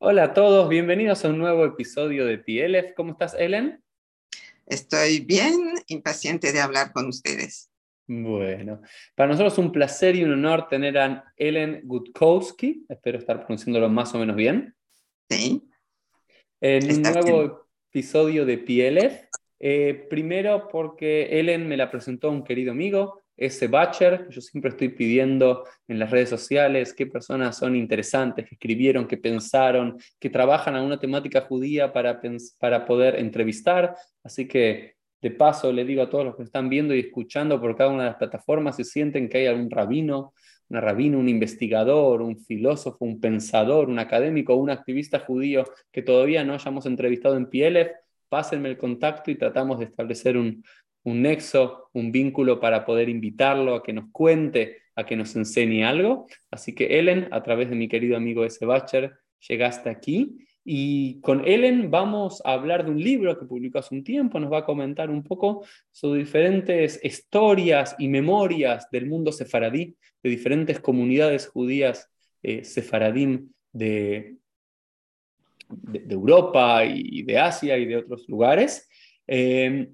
Hola a todos, bienvenidos a un nuevo episodio de PLF. ¿Cómo estás, Ellen? Estoy bien impaciente de hablar con ustedes. Bueno, para nosotros es un placer y un honor tener a Ellen Gutkowski, espero estar pronunciándolo más o menos bien. Sí. En un nuevo episodio de PLF. Eh, primero porque Ellen me la presentó un querido amigo, ese Bacher, yo siempre estoy pidiendo en las redes sociales qué personas son interesantes, que escribieron, que pensaron, que trabajan a una temática judía para, para poder entrevistar. Así que de paso le digo a todos los que están viendo y escuchando por cada una de las plataformas, si sienten que hay algún rabino, una rabino, un investigador, un filósofo, un pensador, un académico, un activista judío que todavía no hayamos entrevistado en PLF, pásenme el contacto y tratamos de establecer un, un nexo, un vínculo para poder invitarlo a que nos cuente, a que nos enseñe algo. Así que Ellen, a través de mi querido amigo S. Bacher, llegaste aquí. Y con Ellen vamos a hablar de un libro que publicó hace un tiempo, nos va a comentar un poco sobre diferentes historias y memorias del mundo sefaradí, de diferentes comunidades judías eh, de, de, Europa y de Asia y de otros lugares. Eh,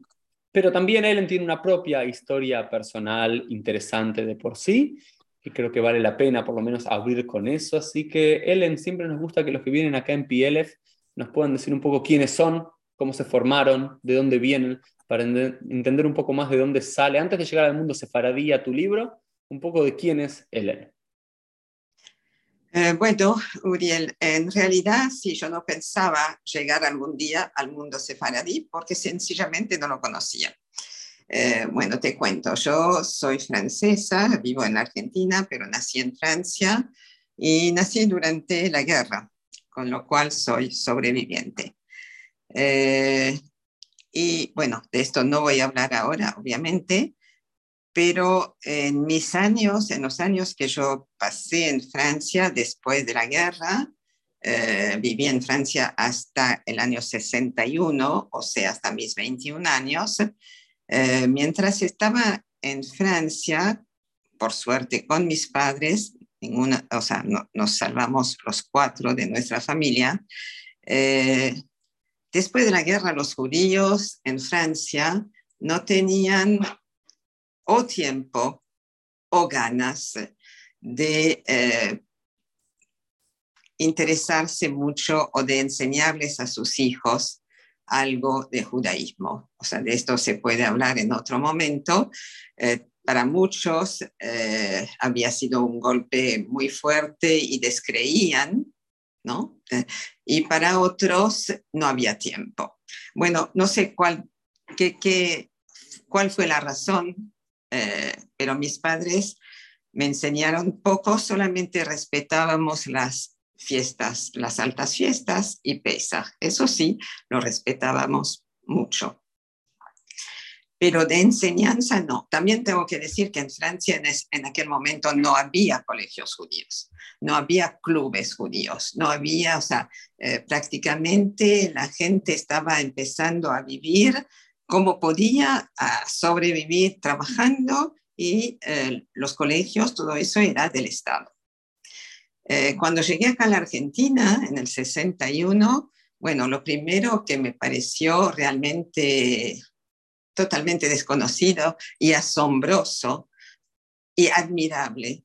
pero también Ellen tiene una propia historia personal interesante de por sí, y creo que vale la pena por lo menos abrir con eso. Así que Ellen, siempre nos gusta que los que vienen acá en PLF nos puedan decir un poco quiénes son, cómo se formaron, de dónde vienen, para entender un poco más de dónde sale. Antes de llegar al mundo sefaradí a tu libro, un poco de quién es Ellen. Eh, bueno, Uriel, en realidad sí, yo no pensaba llegar algún día al mundo sefaradí porque sencillamente no lo conocía. Eh, bueno, te cuento, yo soy francesa, vivo en Argentina, pero nací en Francia y nací durante la guerra, con lo cual soy sobreviviente. Eh, y bueno, de esto no voy a hablar ahora, obviamente, pero en mis años, en los años que yo pasé en Francia después de la guerra, eh, viví en Francia hasta el año 61, o sea, hasta mis 21 años. Eh, mientras estaba en Francia, por suerte con mis padres, ninguna, o sea, nos salvamos los cuatro de nuestra familia. Eh, después de la guerra, los judíos en Francia no tenían o tiempo o ganas de eh, interesarse mucho o de enseñarles a sus hijos algo de judaísmo. O sea, de esto se puede hablar en otro momento. Eh, para muchos eh, había sido un golpe muy fuerte y descreían, ¿no? y para otros no había tiempo. Bueno, no sé cuál, qué, qué, cuál fue la razón eh, pero mis padres me enseñaron poco, solamente respetábamos las fiestas, las altas fiestas y Pesach. Eso sí, lo respetábamos mucho. Pero de enseñanza no. También tengo que decir que en Francia en, aquel momento no había colegios judíos, no había clubes judíos, no había, o sea, eh, prácticamente la gente estaba empezando a vivir cómo podía ah, sobrevivir trabajando y eh, los colegios, todo eso era del Estado. Eh, cuando llegué acá a la Argentina en el 61, bueno, lo primero que me pareció realmente totalmente desconocido y asombroso y admirable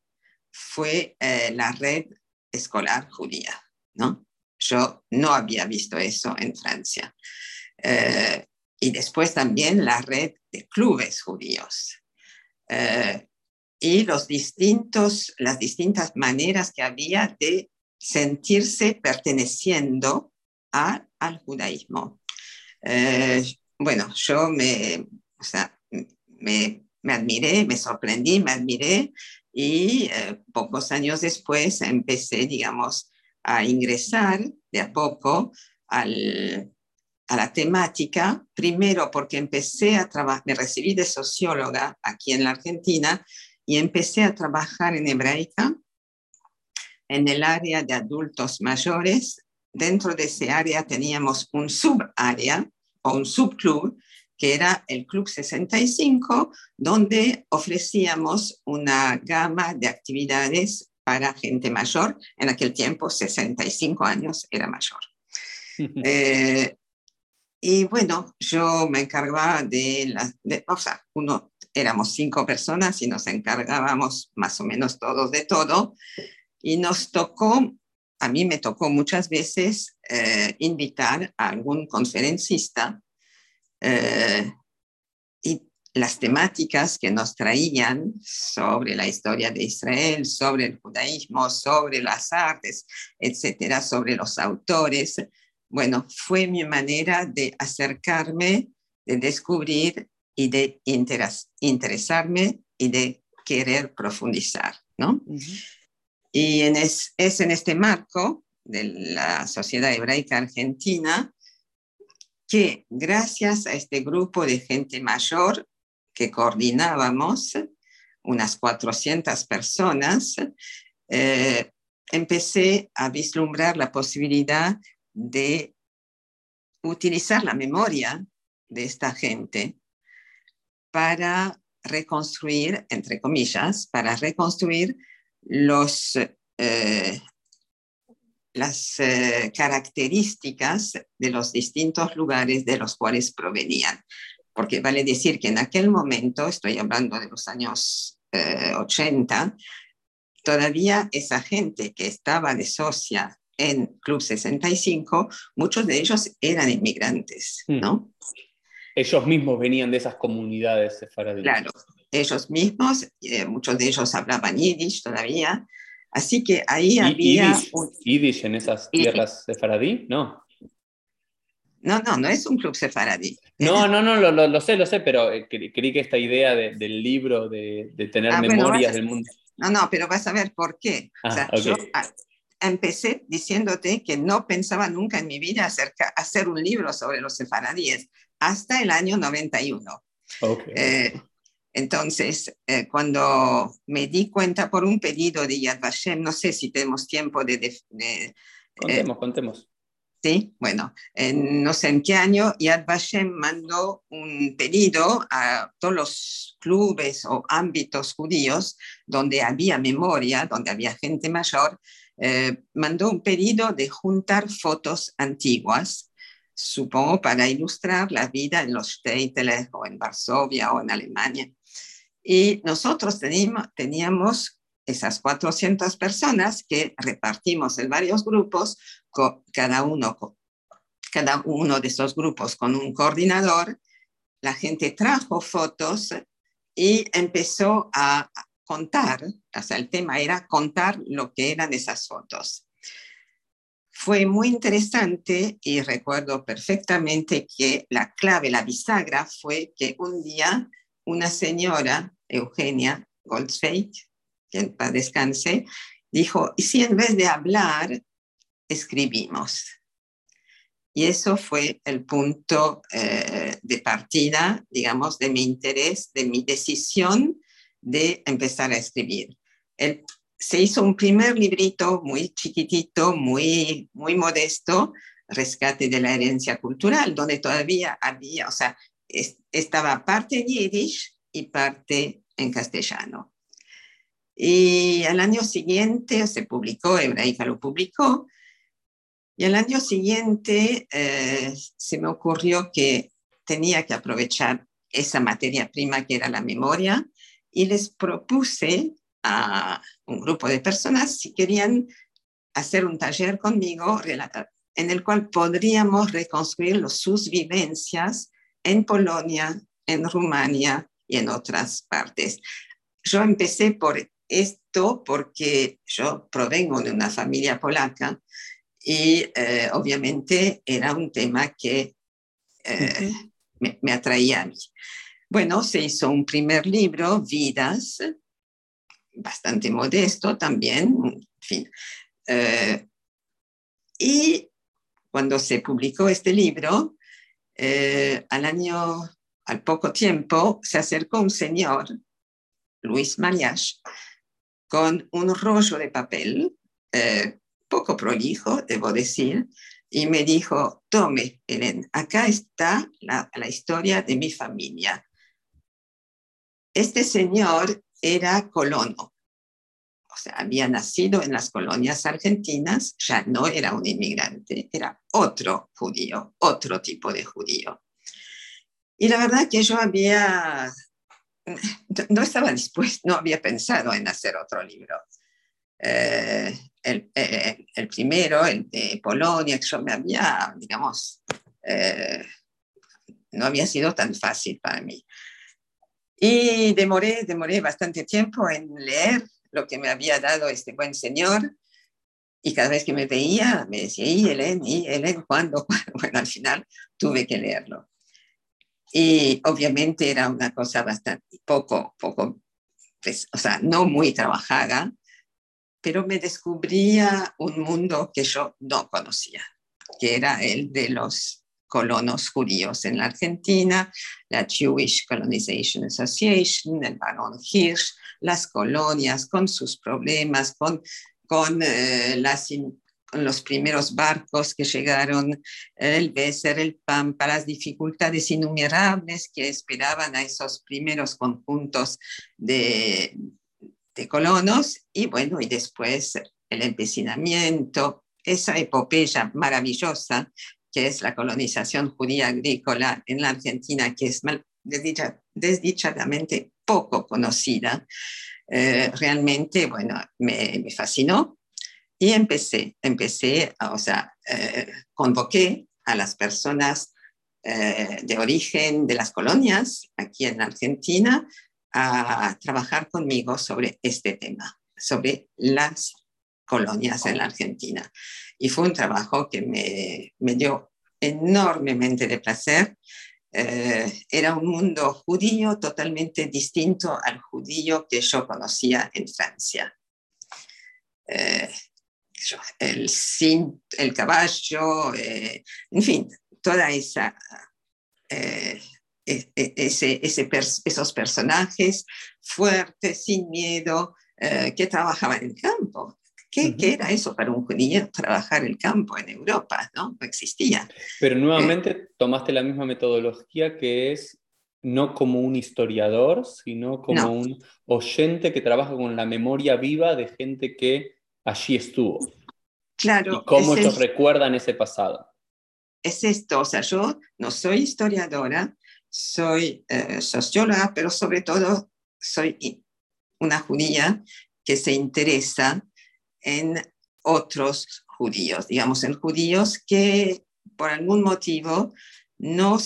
fue eh, la red escolar judía, ¿no? Yo no había visto eso en Francia y después también la red de clubes judíos. Eh, y los distintos, las distintas maneras que había de sentirse perteneciendo al judaísmo. Eh, bueno, yo me, me, me, admiré, me sorprendí, me admiré y eh, pocos años después empecé, digamos, a ingresar de a poco al, a la temática, primero porque empecé a trabajar, me recibí de socióloga aquí en la Argentina y empecé a trabajar en hebraica en el área de adultos mayores. Dentro de ese área teníamos un subárea o un subclub que era el Club 65, donde ofrecíamos una gama de actividades para gente mayor. En aquel tiempo, 65 años era mayor. Eh, y bueno, yo me encargaba de las, o sea, uno, éramos cinco personas y nos encargábamos más o menos todos de todo. Y nos tocó, a mí me tocó muchas veces eh, invitar a algún conferencista eh, y las temáticas que nos traían sobre la historia de Israel, sobre el judaísmo, sobre las artes, etcétera, sobre los autores. Bueno, fue mi manera de acercarme, de descubrir y de interesarme y de querer profundizar, ¿no? Y en es, es en este marco de la Sociedad Hebraica Argentina que gracias a este grupo de gente mayor que coordinábamos, unas 400 personas, eh, empecé a vislumbrar la posibilidad de utilizar la memoria de esta gente para reconstruir, entre comillas, para reconstruir los, eh, las eh, características de los distintos lugares de los cuales provenían. Porque vale decir que en aquel momento, estoy hablando de los años 80, eh, todavía esa gente que estaba de socia en Club 65, muchos de ellos eran inmigrantes, hmm. ¿no? Ellos mismos venían de esas comunidades sefaradíes. Claro, ellos mismos, eh, muchos de ellos hablaban yiddish todavía, así que ahí había... Yiddish, en esas tierras sefaradí? No. No, no, no es un club sefaradí. No, no, no, lo, lo, sé, lo sé, pero eh, creí que esta idea del libro, de, de tener ah, memorias del mundo... No, no, pero vas a ver por qué. o ah, sea, yo empecé diciéndote que no pensaba nunca en mi vida acerca, hacer un libro sobre los sefaradíes hasta el año 91. Eh, entonces, eh, cuando me di cuenta por un pedido de Yad Vashem, no sé si tenemos tiempo de... Eh, contemos, contemos. Sí, bueno, no sé en qué año Yad Vashem mandó un pedido a todos los clubes o ámbitos judíos donde había memoria, donde había gente mayor, mandó un pedido de juntar fotos antiguas supongo para ilustrar la vida en los Städte o en Varsovia o en Alemania. Y nosotros teníamos, teníamos esas 400 personas que repartimos en varios grupos, cada, uno, cada uno de esos grupos con un coordinador. La gente trajo fotos y empezó a contar, o sea, el tema era contar lo que eran esas fotos. Fue muy interesante y recuerdo perfectamente que la clave, la bisagra fue que un día una señora, Eugenia Goldsfeld, que para descanse, dijo, ¿y si en vez de hablar, escribimos? Y eso fue el punto eh, de partida, digamos, de mi interés, de mi decisión de empezar a escribir. Se hizo un primer librito muy chiquitito, muy, muy modesto, Rescate de la herencia cultural, donde todavía había, o sea, estaba parte en yiddish y parte en castellano. Y al año siguiente se publicó, Hebraica lo publicó, y al año siguiente eh, se me ocurrió que tenía que aprovechar esa materia prima que era la memoria y les propuse a un grupo de personas si querían hacer un taller conmigo en el cual podríamos reconstruir sus vivencias en Polonia, en Rumania y en otras partes. Yo empecé por esto porque yo provengo de una familia polaca y eh, obviamente era un tema que eh, me, me, atraía a mí. Bueno, se hizo un primer libro, Vidas, bastante modesto también, en fin. Eh, y cuando se publicó este libro, eh, al año, al poco tiempo, se acercó un señor, Luis Mariach, con un rollo de papel, eh, poco prolijo, debo decir, y me dijo, tome, Helen, acá está la, la historia de mi familia. Este señor era colono. O sea, había nacido en las colonias argentinas, ya no era un inmigrante, era otro judío, otro tipo de judío. Y la verdad que yo había, no estaba dispuesto, no había pensado en hacer otro libro. Eh, el, el, el, primero, el de Polonia, que yo me había, digamos, eh, no había sido tan fácil para mí. Y demoré, demoré bastante tiempo en leer lo que me había dado este buen señor. Y cada vez que me veía, me decía, ¿y Helen? ¿Y Helen? ¿Cuándo? Bueno, al final tuve que leerlo. Y obviamente era una cosa bastante poco, poco, pues, o sea, no muy trabajada, pero me descubría un mundo que yo no conocía, que era el de los colonos judíos en la Argentina, la Jewish Colonization Association, el barón Hirsch, las colonias con sus problemas, con, con eh, los primeros barcos que llegaron, el Besser, el Pampa, las dificultades innumerables que esperaban a esos primeros conjuntos de, de colonos. Y bueno, y después el empecinamiento, esa epopeya maravillosa que es la colonización judía agrícola en la Argentina, que es desdichadamente poco conocida, eh, realmente, bueno, me, me fascinó y empecé, empecé, o sea, eh, convoqué a las personas eh, de origen de las colonias aquí en Argentina a trabajar conmigo sobre este tema, sobre las colonias en la Argentina. Y fue un trabajo que me, me dio enormemente de placer. Eh, era un mundo judío totalmente distinto al judío que yo conocía en Francia el, el caballo, eh, en fin, toda esa, eh, e, e, ese, ese esos personajes fuertes, sin miedo, eh, que trabajaban en el campo. ¿Qué, ¿Qué, era eso para un judío trabajar el campo en Europa? No, no existía. Pero nuevamente tomaste la misma metodología que es no como un historiador, sino como un oyente que trabaja con la memoria viva de gente que allí estuvo. Claro. Y cómo ellos recuerdan ese pasado. Es esto, o sea, yo no soy historiadora, soy eh, socióloga, pero sobre todo soy una judía que se interesa en otros judíos, digamos, en judíos que por algún motivo no,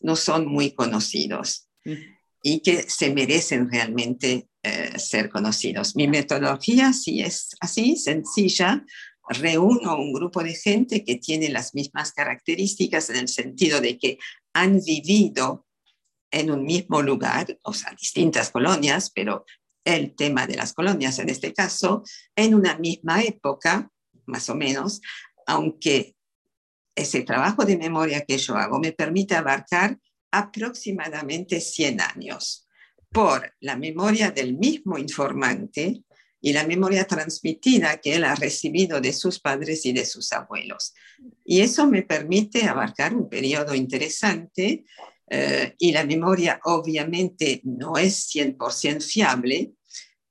no son muy conocidos y que se merecen realmente eh, ser conocidos. Mi metodología sí es así, sencilla, reúno un grupo de gente que tiene las mismas características en el sentido de que han vivido en un mismo lugar, o sea, distintas colonias, pero el tema de las colonias en este caso, en una misma época, más o menos, aunque ese trabajo de memoria que yo hago me permite abarcar aproximadamente 100 años por la memoria del mismo informante y la memoria transmitida que él ha recibido de sus padres y de sus abuelos. Y eso me permite abarcar un periodo interesante eh, y la memoria obviamente no es 100% fiable,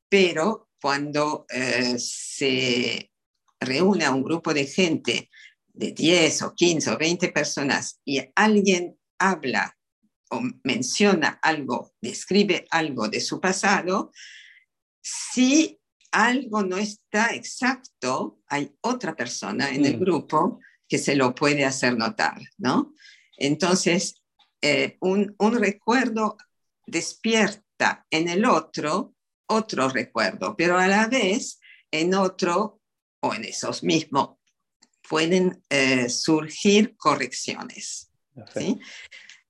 pero cuando eh, se reúne a un grupo de gente de 10 o 15 o 20 personas y alguien habla o menciona algo, describe algo de su pasado, si algo no está exacto, hay otra persona en el mm. grupo que se lo puede hacer notar, ¿no? Entonces, eh, un, recuerdo despierta en el otro otro recuerdo, pero a la vez en otro o en esos mismos pueden eh, surgir correcciones.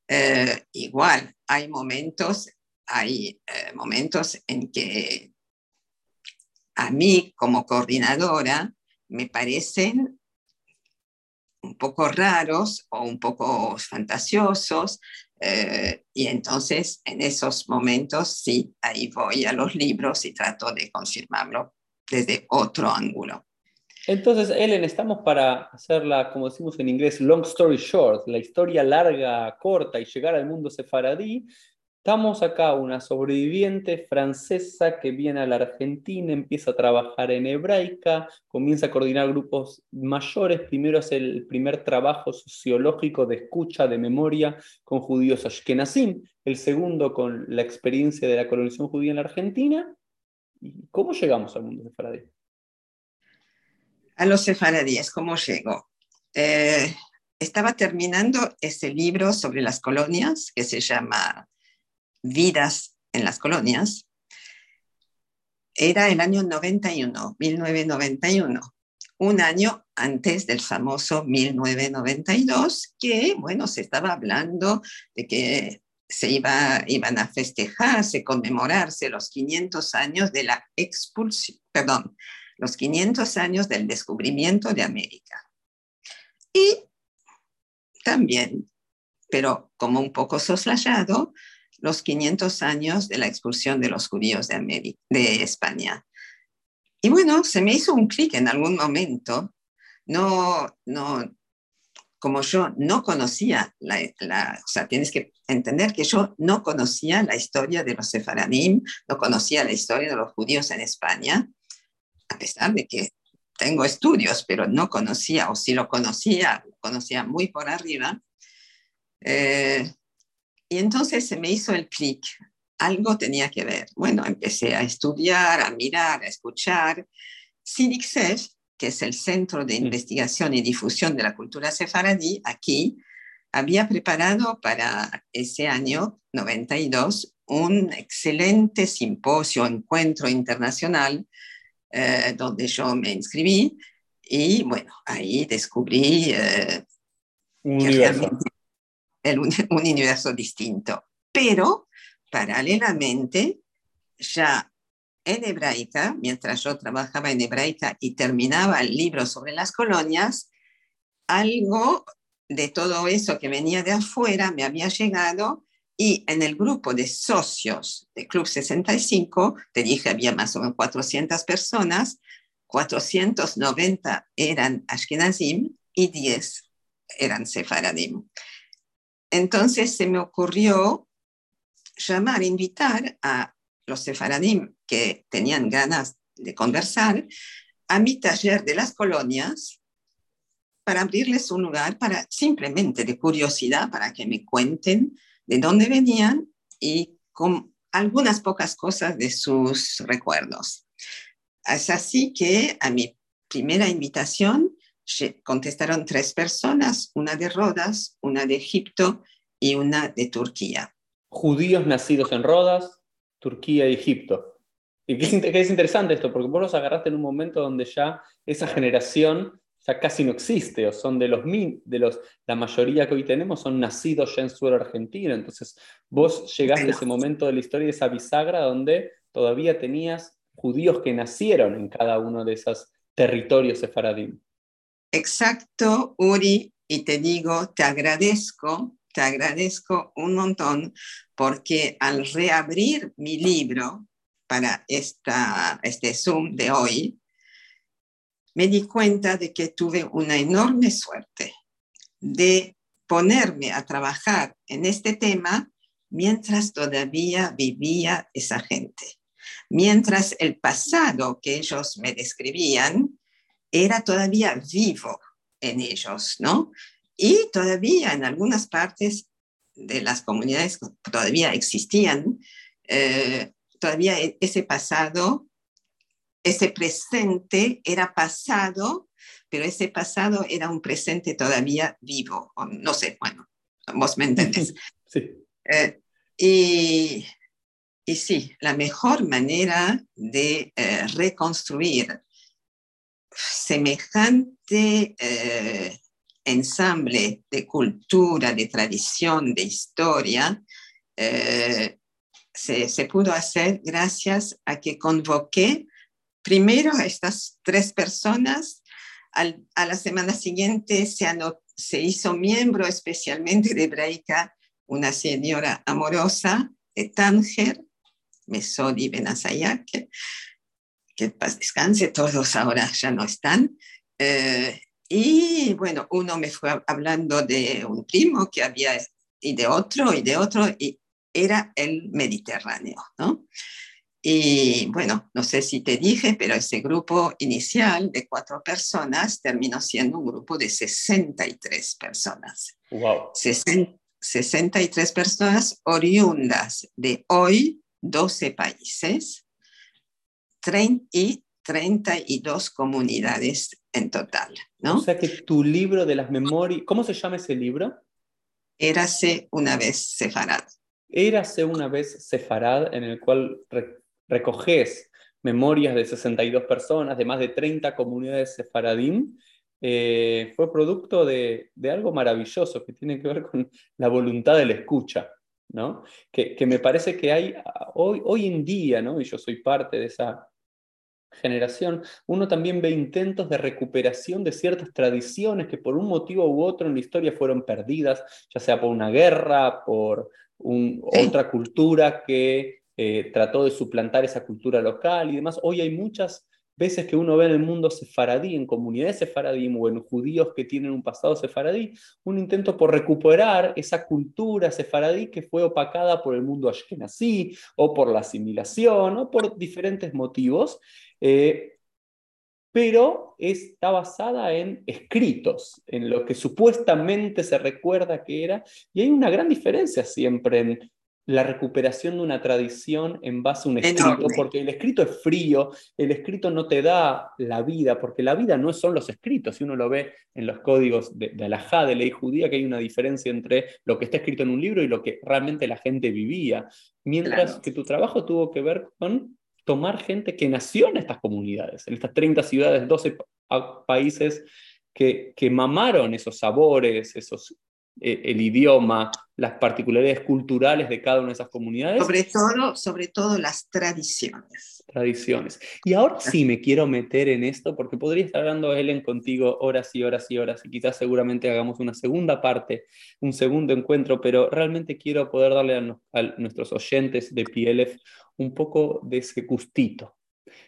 Eh, igual, hay momentos, hay momentos en que a mí como coordinadora me parecen un poco raros o un poco fantasiosos. Eh, y entonces en esos momentos sí, ahí voy a los libros y trato de confirmarlo desde otro ángulo. Entonces, Ellen, estamos para hacerla, como decimos en inglés, long story short, la historia larga, corta y llegar al mundo sefaradí Estamos acá, una sobreviviente francesa que viene a la Argentina, empieza a trabajar en hebraica, comienza a coordinar grupos mayores. Primero hace el primer trabajo sociológico de escucha, de memoria con judíos ashkenazim, el segundo con la experiencia de la colonización judía en la Argentina. ¿Cómo llegamos al mundo sefaradí? A los sefaradíes, ¿cómo llego? Eh, estaba terminando ese libro sobre las colonias que se llama vidas en las colonias, era el año 91, 1991, un año antes del famoso 1992, que, bueno, se estaba hablando de que se iba, iban a festejarse, conmemorarse los 500 años de la expulsión, perdón, los 500 años del descubrimiento de América. Y también, pero como un poco soslayado, los 500 años de la expulsión de los judíos de, España. Y bueno, se me hizo un clic en algún momento. No, no, como yo no conocía, la, o sea, tienes que entender que yo no conocía la historia de los sefaradim, no conocía la historia de los judíos en España, a pesar de que tengo estudios, pero no conocía, o si lo conocía, conocía muy por arriba. Eh, y entonces se me hizo el clic, algo tenía que ver. Bueno, empecé a estudiar, a mirar, a escuchar. CIDICSEF, que es el Centro de mm. Investigación y Difusión de la Cultura Sefaradí, aquí, había preparado para ese año 92 un excelente simposio, encuentro internacional, eh, donde yo me inscribí y bueno, ahí descubrí eh, un, universo distinto. Pero, paralelamente, ya en hebraica, mientras yo trabajaba en hebraica y terminaba el libro sobre las colonias, algo de todo eso que venía de afuera me había llegado y en el grupo de socios de Club 65, te dije había más o menos 400 personas, 490 eran Ashkenazim y 10 eran Sefaradim. Entonces se me ocurrió llamar, invitar a los sefaradim que tenían ganas de conversar a mi taller de las colonias para abrirles un lugar para simplemente de curiosidad, para que me cuenten de dónde venían y con algunas pocas cosas de sus recuerdos. Es así que a mi primera invitación contestaron tres personas, una de Rodas, una de Egipto y una de Turquía. Judíos nacidos en Rodas, Turquía y Egipto. Y que es, interesante esto, porque vos los agarraste en un momento donde ya esa generación ya casi no existe, o son de los, de los, la mayoría que hoy tenemos son nacidos ya en suelo argentino. Entonces, vos llegaste a ese momento de la historia de esa bisagra donde todavía tenías judíos que nacieron en cada uno de esos territorios sefaradín. Exacto, Uri, y te digo, te agradezco, te agradezco un montón porque al reabrir mi libro para esta, este Zoom de hoy, me di cuenta de que tuve una enorme suerte de ponerme a trabajar en este tema mientras todavía vivía esa gente, mientras el pasado que ellos me describían era todavía vivo en ellos, ¿no? Y todavía en algunas partes de las comunidades todavía existían, eh, todavía e-, ese pasado, ese presente era pasado, pero ese pasado era un presente todavía vivo, no sé, bueno, vos me entendés. Sí. Eh, y, y, sí, la mejor manera de eh, reconstruir semejante eh, ensamble de cultura, de tradición, de historia, eh, se, pudo hacer gracias a que convoqué primero a estas tres personas. a la semana siguiente se, se hizo miembro especialmente de Hebraica una señora amorosa de Tánger, Mesodi Benazayak, que paz descanse, todos ahora ya no están. Eh, y bueno, uno me fue hablando de un primo que había, y de otro, y de otro, y era el Mediterráneo, ¿no? Y bueno, no sé si te dije, pero ese grupo inicial de cuatro personas terminó siendo un grupo de 63 personas. Wow. 63 personas oriundas de hoy 12 países y 32 comunidades en total. ¿no? O sea que tu libro de las memorias, ¿cómo se llama ese libro? Érase una vez sefarad. Érase una vez sefarad, en el cual recoges memorias de 62 personas, de más de 30 comunidades sefaradim, eh, fue producto de, algo maravilloso que tiene que ver con la voluntad de la escucha, ¿no? Que, me parece que hay hoy, hoy en día, ¿no? y yo soy parte de esa generación, uno también ve intentos de recuperación de ciertas tradiciones que por un motivo u otro en la historia fueron perdidas, ya sea por una guerra, por otra cultura que eh, trató de suplantar esa cultura local y demás. Hoy hay muchas veces que uno ve en el mundo sefaradí, en comunidades sefaradí o en judíos que tienen un pasado sefaradí, un intento por recuperar esa cultura sefaradí que fue opacada por el mundo ashkenazí o por la asimilación o por diferentes motivos. Eh, pero está basada en escritos, en lo que supuestamente se recuerda que era, y hay una gran diferencia siempre en la recuperación de una tradición en base a un escrito, porque el escrito es frío, el escrito no te da la vida, porque la vida no son los escritos, si uno lo ve en los códigos de, de Alajá, de ley judía, que hay una diferencia entre lo que está escrito en un libro y lo que realmente la gente vivía, mientras que tu trabajo tuvo que ver con tomar gente que nació en estas comunidades, en estas 30 ciudades, 12 países que, que mamaron esos sabores, esos eh, el idioma, las particularidades culturales de cada una de esas comunidades. Sobre todo, sobre todo las tradiciones. Tradiciones. Y ahora sí me quiero meter en esto porque podría estar hablando Helen contigo horas y horas y horas y quizás seguramente hagamos una segunda parte, un segundo encuentro, pero realmente quiero poder darle a, nuestros oyentes de PLF un poco de ese gustito,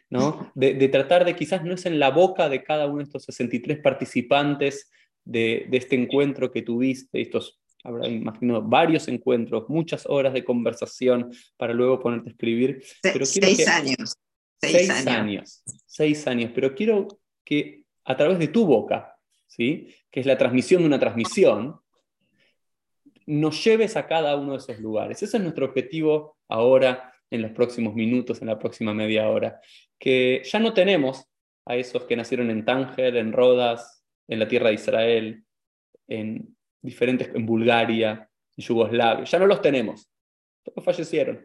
¿no? De, de, tratar de quizás no es en la boca de cada uno de estos 63 participantes de, este encuentro que tuviste, estos, habrá, imagino, varios encuentros, muchas horas de conversación para luego ponerte a escribir. Pero seis años. Seis, años. Seis años. Pero quiero que a través de tu boca, ¿sí? que es la transmisión de una transmisión, nos lleves a cada uno de esos lugares. Ese es nuestro objetivo ahora, en los próximos minutos, en la próxima media hora, que ya no tenemos a esos que nacieron en Tánger, en Rodas, en la tierra de Israel, en diferentes, en Bulgaria, en Yugoslavia. Ya no los tenemos, todos fallecieron,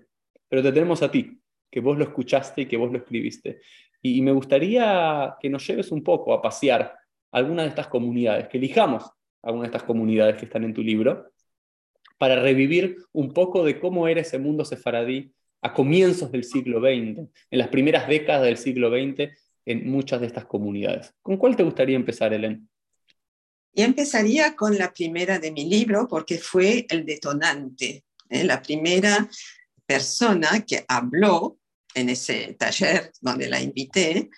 pero te tenemos a ti, que vos lo escuchaste y que vos lo escribiste. Y, me gustaría que nos lleves un poco a pasear alguna de estas comunidades, que elijamos alguna de estas comunidades que están en tu libro, para revivir un poco de cómo era ese mundo sefaradí a comienzos del siglo XX, en las primeras décadas del siglo XX, en muchas de estas comunidades. ¿Con cuál te gustaría empezar, Helen? Y empezaría con la primera de mi libro porque fue el detonante, ¿eh? la primera persona que habló en ese taller donde la invité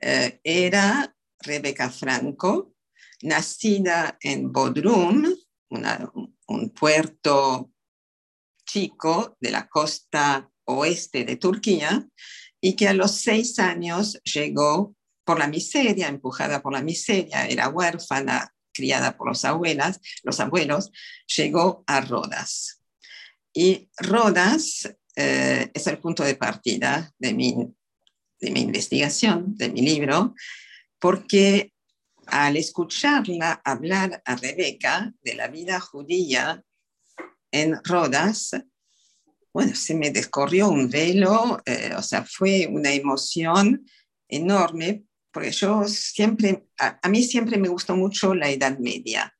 eh, era Rebeca Franco, nacida en Bodrum, un puerto chico de la costa oeste de Turquía, y que a los seis años llegó por la miseria, empujada por la miseria, era huérfana, criada por los, abuelas, los abuelos, llegó a Rodas. Y Rodas eh, es el punto de partida de mi, de mi investigación, de mi libro, porque al escucharla hablar a Rebeca de la vida judía en Rodas, bueno, se me descorrió un velo, eh, o sea, fue una emoción enorme porque yo siempre, a, mí siempre me gustó mucho la Edad Media,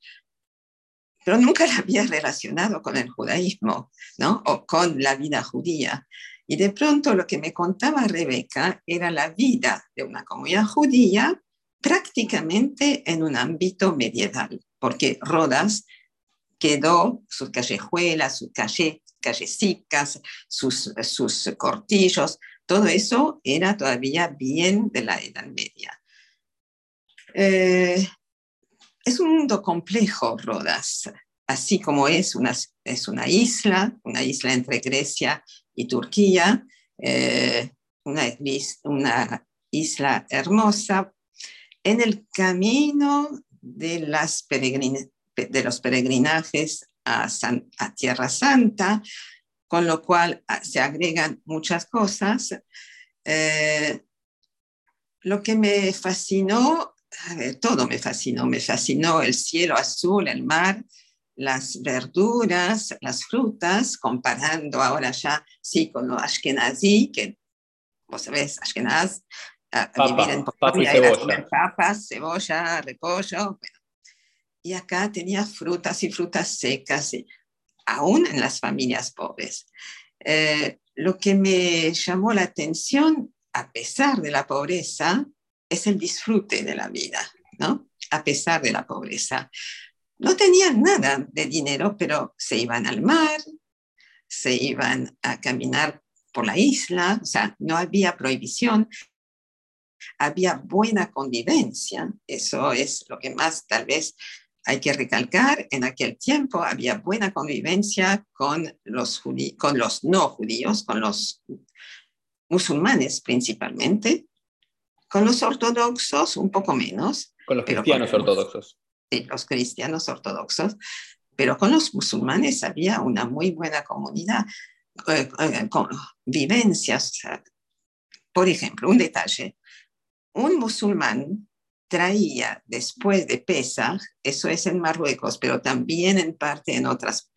pero nunca la había relacionado con el judaísmo, ¿no? O con la vida judía. Y de pronto lo que me contaba Rebeca era la vida de una comunidad judía prácticamente en un ámbito medieval, porque Rodas quedó, sus callejuelas, sus calle, callecitas, sus, sus cortillos, todo eso era todavía bien de la Edad Media. Eh, es un mundo complejo, Rodas. así como es una, es una isla, una isla entre Grecia y Turquía, eh, una, una isla hermosa, en el camino de, los peregrinajes a, Tierra Santa, con lo cual ah, se agregan muchas cosas. Eh, lo que me fascinó, todo me fascinó, me fascinó el cielo azul, el mar, las verduras, las frutas, comparando ahora ya, sí, con lo ashkenazí, que vos sabés, ashkenaz, vivir en cebolla. papas, cebolla, repollo, y acá tenía frutas y frutas secas, aún en las familias pobres. Eh, lo que me llamó la atención, a pesar de la pobreza, es el disfrute de la vida, ¿no? A pesar de la pobreza. No tenían nada de dinero, pero se iban al mar, se iban a caminar por la isla, o sea, no había prohibición, había buena convivencia, eso es lo que más tal vez hay que recalcar, en aquel tiempo había buena convivencia con los, con los no judíos, con los musulmanes principalmente, con los ortodoxos un poco menos. Con los cristianos ortodoxos. Sí, los cristianos ortodoxos, pero con los musulmanes había una muy buena comunidad, eh, eh, con vivencias. Por ejemplo, un detalle, un musulmán traía después de Pesach, eso es en Marruecos, pero también en parte en otras,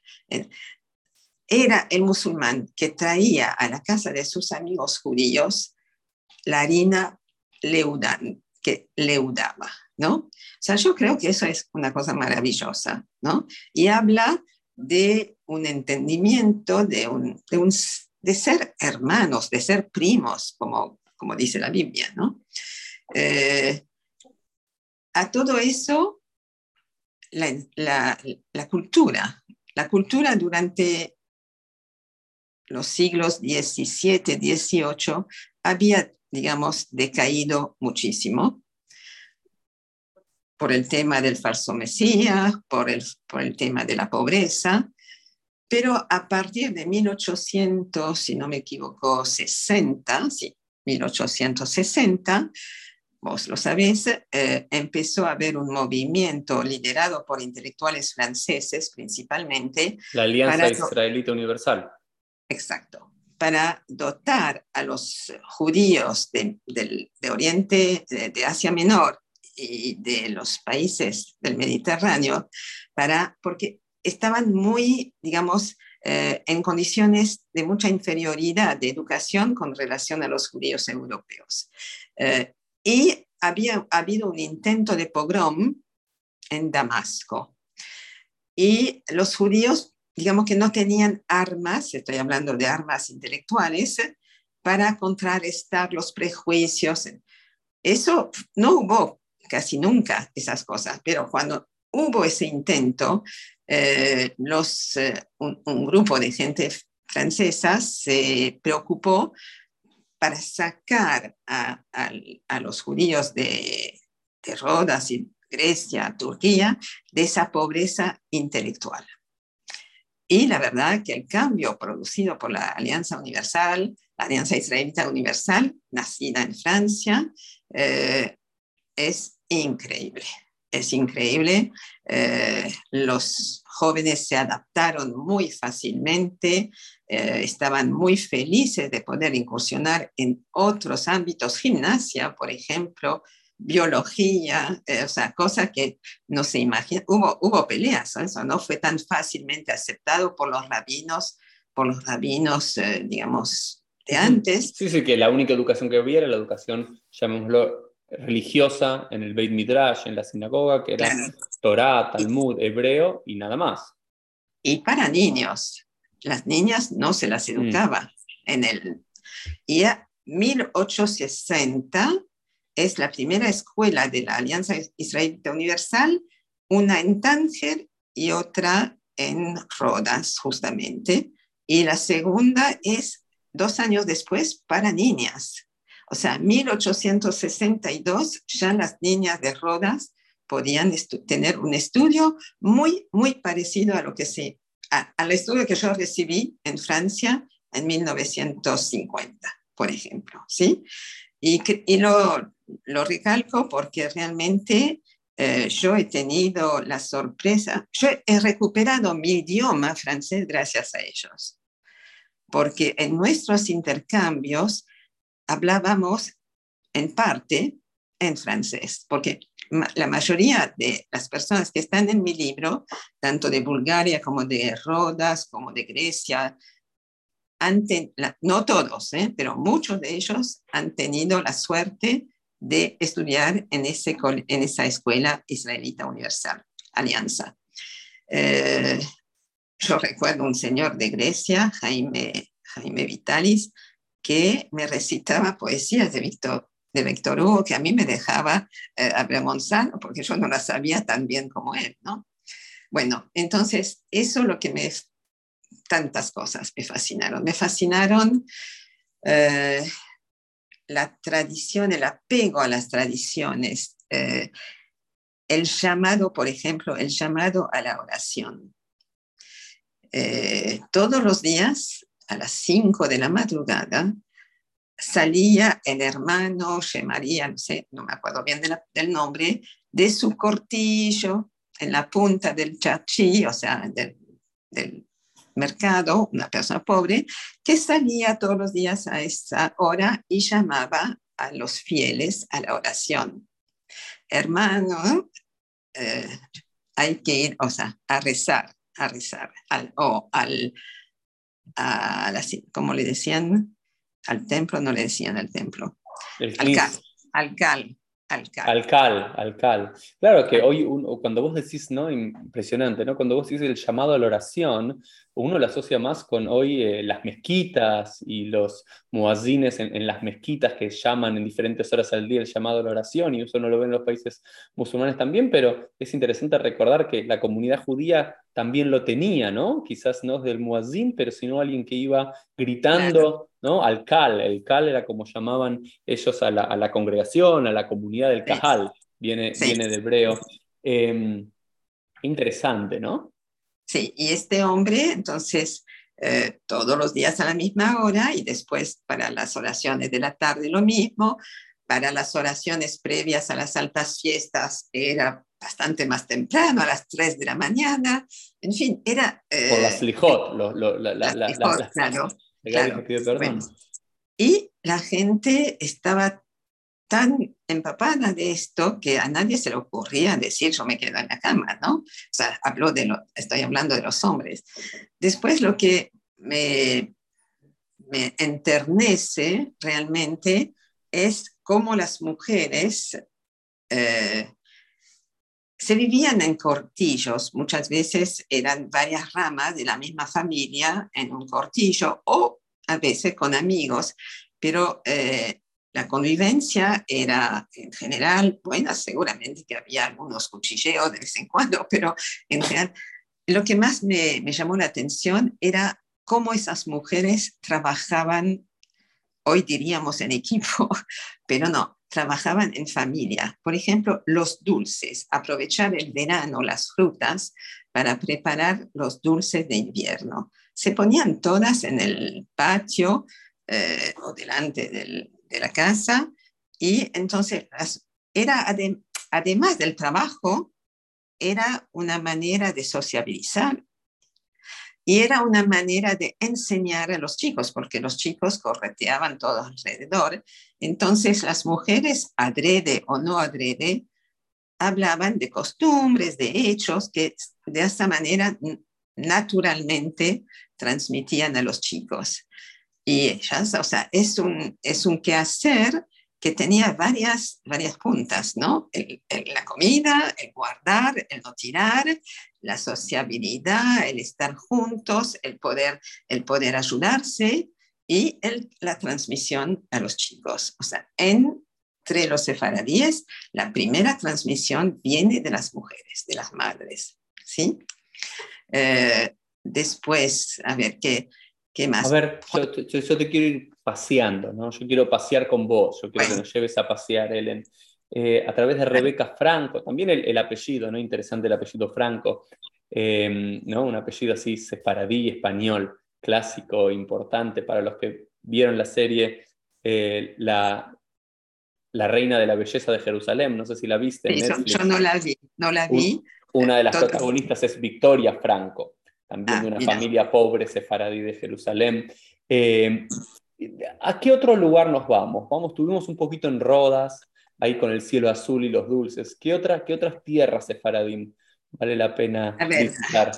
era el musulmán que traía a la casa de sus amigos judíos la harina leudan, que leudaba, ¿no? O sea, yo creo que eso es una cosa maravillosa, ¿no? Y habla de un entendimiento, de, un, de, un, de ser hermanos, de ser primos, como, como dice la Biblia, ¿no? Eh, a todo eso, la, cultura, la cultura durante los siglos XVII, XVIII había, digamos, decaído muchísimo por el tema del falso Mesías, por el, por el tema de la pobreza, pero a partir de 1800, si no me equivoco, 60, sí, 1860, vos lo sabéis, eh, empezó a haber un movimiento liderado por intelectuales franceses principalmente. La Alianza Israelita Universal. Exacto, para dotar a los judíos de, Oriente, de, Asia Menor y de los países del Mediterráneo, para, porque estaban muy, digamos, eh, en condiciones de mucha inferioridad de educación con relación a los judíos europeos. Eh, y había habido un intento de pogrom en Damasco. Y los judíos, digamos que no tenían armas, estoy hablando de armas intelectuales, para contrarrestar los prejuicios. Eso no hubo casi nunca esas cosas, pero cuando hubo ese intento, eh, los, eh, un, un, grupo de gente francesa se preocupó para sacar a, los judíos de, Rodas y Grecia, Turquía, de esa pobreza intelectual. Y la verdad que el cambio producido por la Alianza Universal, la Alianza Israelita Universal, nacida en Francia, eh, es increíble. Es increíble. Eh, los jóvenes se adaptaron muy fácilmente, eh, estaban muy felices de poder incursionar en otros ámbitos, gimnasia, por ejemplo, biología, eh, o sea, cosas que no se imaginan. Hubo, hubo peleas, eso no fue tan fácilmente aceptado por los rabinos, por los rabinos, eh, digamos, de antes. Sí, sí, que la única educación que había era la educación, llamémoslo, religiosa en el Beit Midrash, en la sinagoga, que era Torah, Talmud, hebreo y nada más. Y para niños, las niñas no se las mm. educaba en el... Y a 1860 es la primera escuela de la Alianza Israelita Universal, una en Tánger y otra en Rodas, justamente. Y la segunda es dos años después para niñas. O sea, 1862 ya las niñas de Rodas podían tener un estudio muy, muy parecido a lo que se, al estudio que yo recibí en Francia en 1950, por ejemplo, ¿sí? Y, y lo, lo recalco porque realmente eh, yo he tenido la sorpresa, yo he recuperado mi idioma francés gracias a ellos, porque en nuestros intercambios hablábamos en parte en francés, porque la mayoría de las personas que están en mi libro, tanto de Bulgaria como de Rodas, como de Grecia, no todos, ¿eh? pero muchos de ellos han tenido la suerte de estudiar en, ese, en esa escuela israelita universal, Alianza. Eh, yo recuerdo un señor de Grecia, Jaime, Jaime Vitalis, que me recitaba poesías de Víctor, de Víctor Hugo, que a mí me dejaba eh, Monsanto, porque yo no las sabía tan bien como él, ¿no? Bueno, entonces eso es lo que me... Tantas cosas me fascinaron. Me fascinaron eh, la tradición, el apego a las tradiciones, eh, el llamado, por ejemplo, el llamado a la oración. Eh, todos los días, a las 5 de la madrugada, salía el hermano María, no sé, no me acuerdo bien del nombre, de su cortillo en la punta del chachí, o sea, del, del mercado, una persona pobre, que salía todos los días a esa hora y llamaba a los fieles a la oración. Hermano, eh, hay que ir, o sea, a rezar, a rezar, al, o al, a como le decían, al templo, no le decían al templo, al cal, al cal, Alcal. Alcal, Claro que hoy, cuando vos decís, ¿no? Impresionante, ¿no? Cuando vos decís el llamado a la oración, uno lo asocia más con hoy eh, las mezquitas y los muazzines en, las mezquitas que llaman en diferentes horas al día el llamado a la oración, y eso no lo ven en los países musulmanes también, pero es interesante recordar que la comunidad judía también lo tenía, ¿no? Quizás no del muazzin, pero sino alguien que iba gritando, ¿no? Al cal, el cal era como llamaban ellos a la, congregación, a la comunidad del cajal, viene, viene de hebreo. Em, interesante, ¿no? Sí, y este hombre, entonces, eh, todos los días a la misma hora y después para las oraciones de la tarde lo mismo, para las oraciones previas a las altas fiestas era bastante más temprano, a las 3 de la mañana, en fin, era... Eh, Por las lijot, la, la, claro, y la gente estaba tan empapada de esto que a nadie se le ocurría decir yo me quedo en la cama, ¿no? O sea, hablo de lo, estoy hablando de los hombres. Después lo que me, me enternece realmente es cómo las mujeres eh, se vivían en cortillos, muchas veces eran varias ramas de la misma familia en un cortillo o a veces con amigos, pero eh, la convivencia era en general buena, seguramente que había algunos cuchilleos de vez en cuando, pero en general lo que más me, me llamó la atención era cómo esas mujeres trabajaban, hoy diríamos en equipo, pero no, trabajaban en familia. Por ejemplo, los dulces, aprovechar el verano, las frutas, para preparar los dulces de invierno. Se ponían todas en el patio eh, o delante del, de la casa y entonces era además del trabajo, era una manera de sociabilizar y era una manera de enseñar a los chicos, porque los chicos correteaban todo alrededor. Entonces las mujeres, adrede o no adrede, hablaban de costumbres, de hechos que de esta manera naturalmente transmitían a los chicos y ellas, o sea, es un, es un quehacer que tenía varias, varias puntas, ¿no? la comida, el guardar, el no tirar, la sociabilidad, el estar juntos, el poder, el poder ayudarse y el, la transmisión a los chicos. O sea, entre los sefaradíes, la primera transmisión viene de las mujeres, de las madres, ¿sí? Eh, después, a ver, ¿qué, ¿Qué más? A ver, yo, te quiero ir paseando, ¿no? Yo quiero pasear con vos, yo quiero que nos lleves a pasear, Ellen. eh, a través de Rebeca Franco, también el, apellido, ¿no? Interesante el apellido Franco, em, ¿no? Un apellido así separadí, español, clásico, importante para los que vieron la serie eh, la, la Reina de la Belleza de Jerusalén, no sé si la viste. yo, no la vi, no la vi. Una de las protagonistas es Victoria Franco, también ah, de una familia pobre sefaradí de Jerusalén. Em, ¿A qué otro lugar nos vamos? Vamos, tuvimos un poquito en Rodas, ahí con el cielo azul y los dulces. ¿Qué, otra, qué otras tierras sefaradín vale la pena visitar?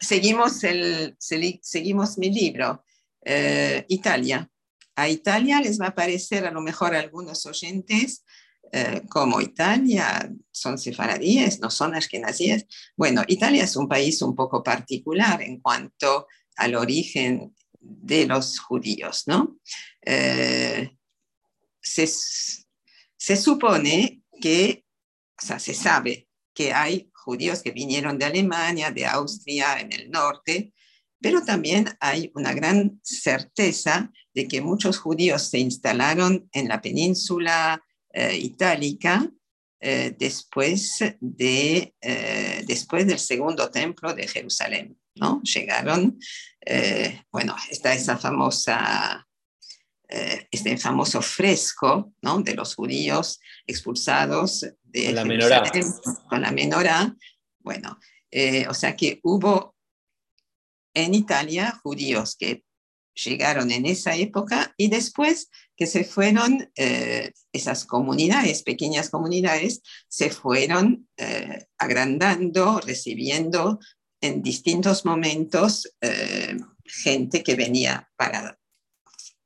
seguimos, el, seguimos mi libro, eh, Italia. A Italia les va a parecer a lo mejor a algunos oyentes eh, como Italia son sefaradíes, no son ashkenazíes. Bueno, Italia es un país un poco particular en cuanto al origen de los judíos, ¿no? Eh, se, se supone que, o sea, se sabe que hay judíos que vinieron de Alemania, de Austria, en el norte, pero también hay una gran certeza de que muchos judíos se instalaron en la península eh, itálica eh, después, de, después del segundo templo de Jerusalén. ¿No? Llegaron, bueno, está esa famosa eh, este famoso fresco ¿no? de los judíos expulsados de con la menorá. Con la menorá. Bueno, eh, o sea que hubo en Italia judíos que llegaron en esa época y después que se fueron, eh, esas comunidades, pequeñas comunidades, se fueron agrandando, recibiendo en distintos momentos gente que venía para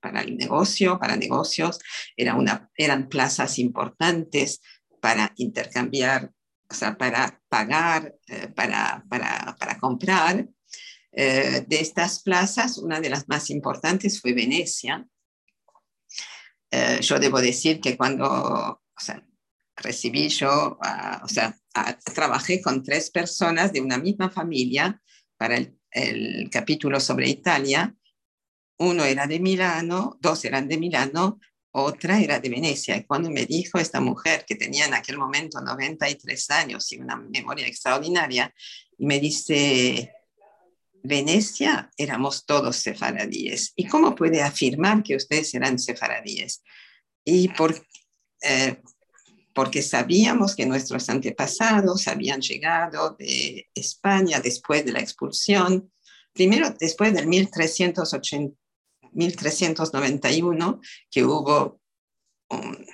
para el negocio, para negocios, era una, eran plazas importantes para intercambiar, o sea, para pagar, eh, para, para, para, comprar. Eh, de estas plazas, una de las más importantes fue Venecia. Eh, yo debo decir que cuando recibí yo, ah, o sea, ah, trabajé con tres personas de una misma familia para el, el capítulo sobre Italia uno era de Milano, dos eran de Milano, otra era de Venecia. Y cuando me dijo esta mujer, que tenía en aquel momento 93 años y una memoria extraordinaria, y me dice, Venecia éramos todos sefaradíes. ¿Y cómo puede afirmar que ustedes eran sefaradíes? Y por, eh, porque sabíamos que nuestros antepasados habían llegado de España después de la expulsión, primero después del 1380 1391 que hubo...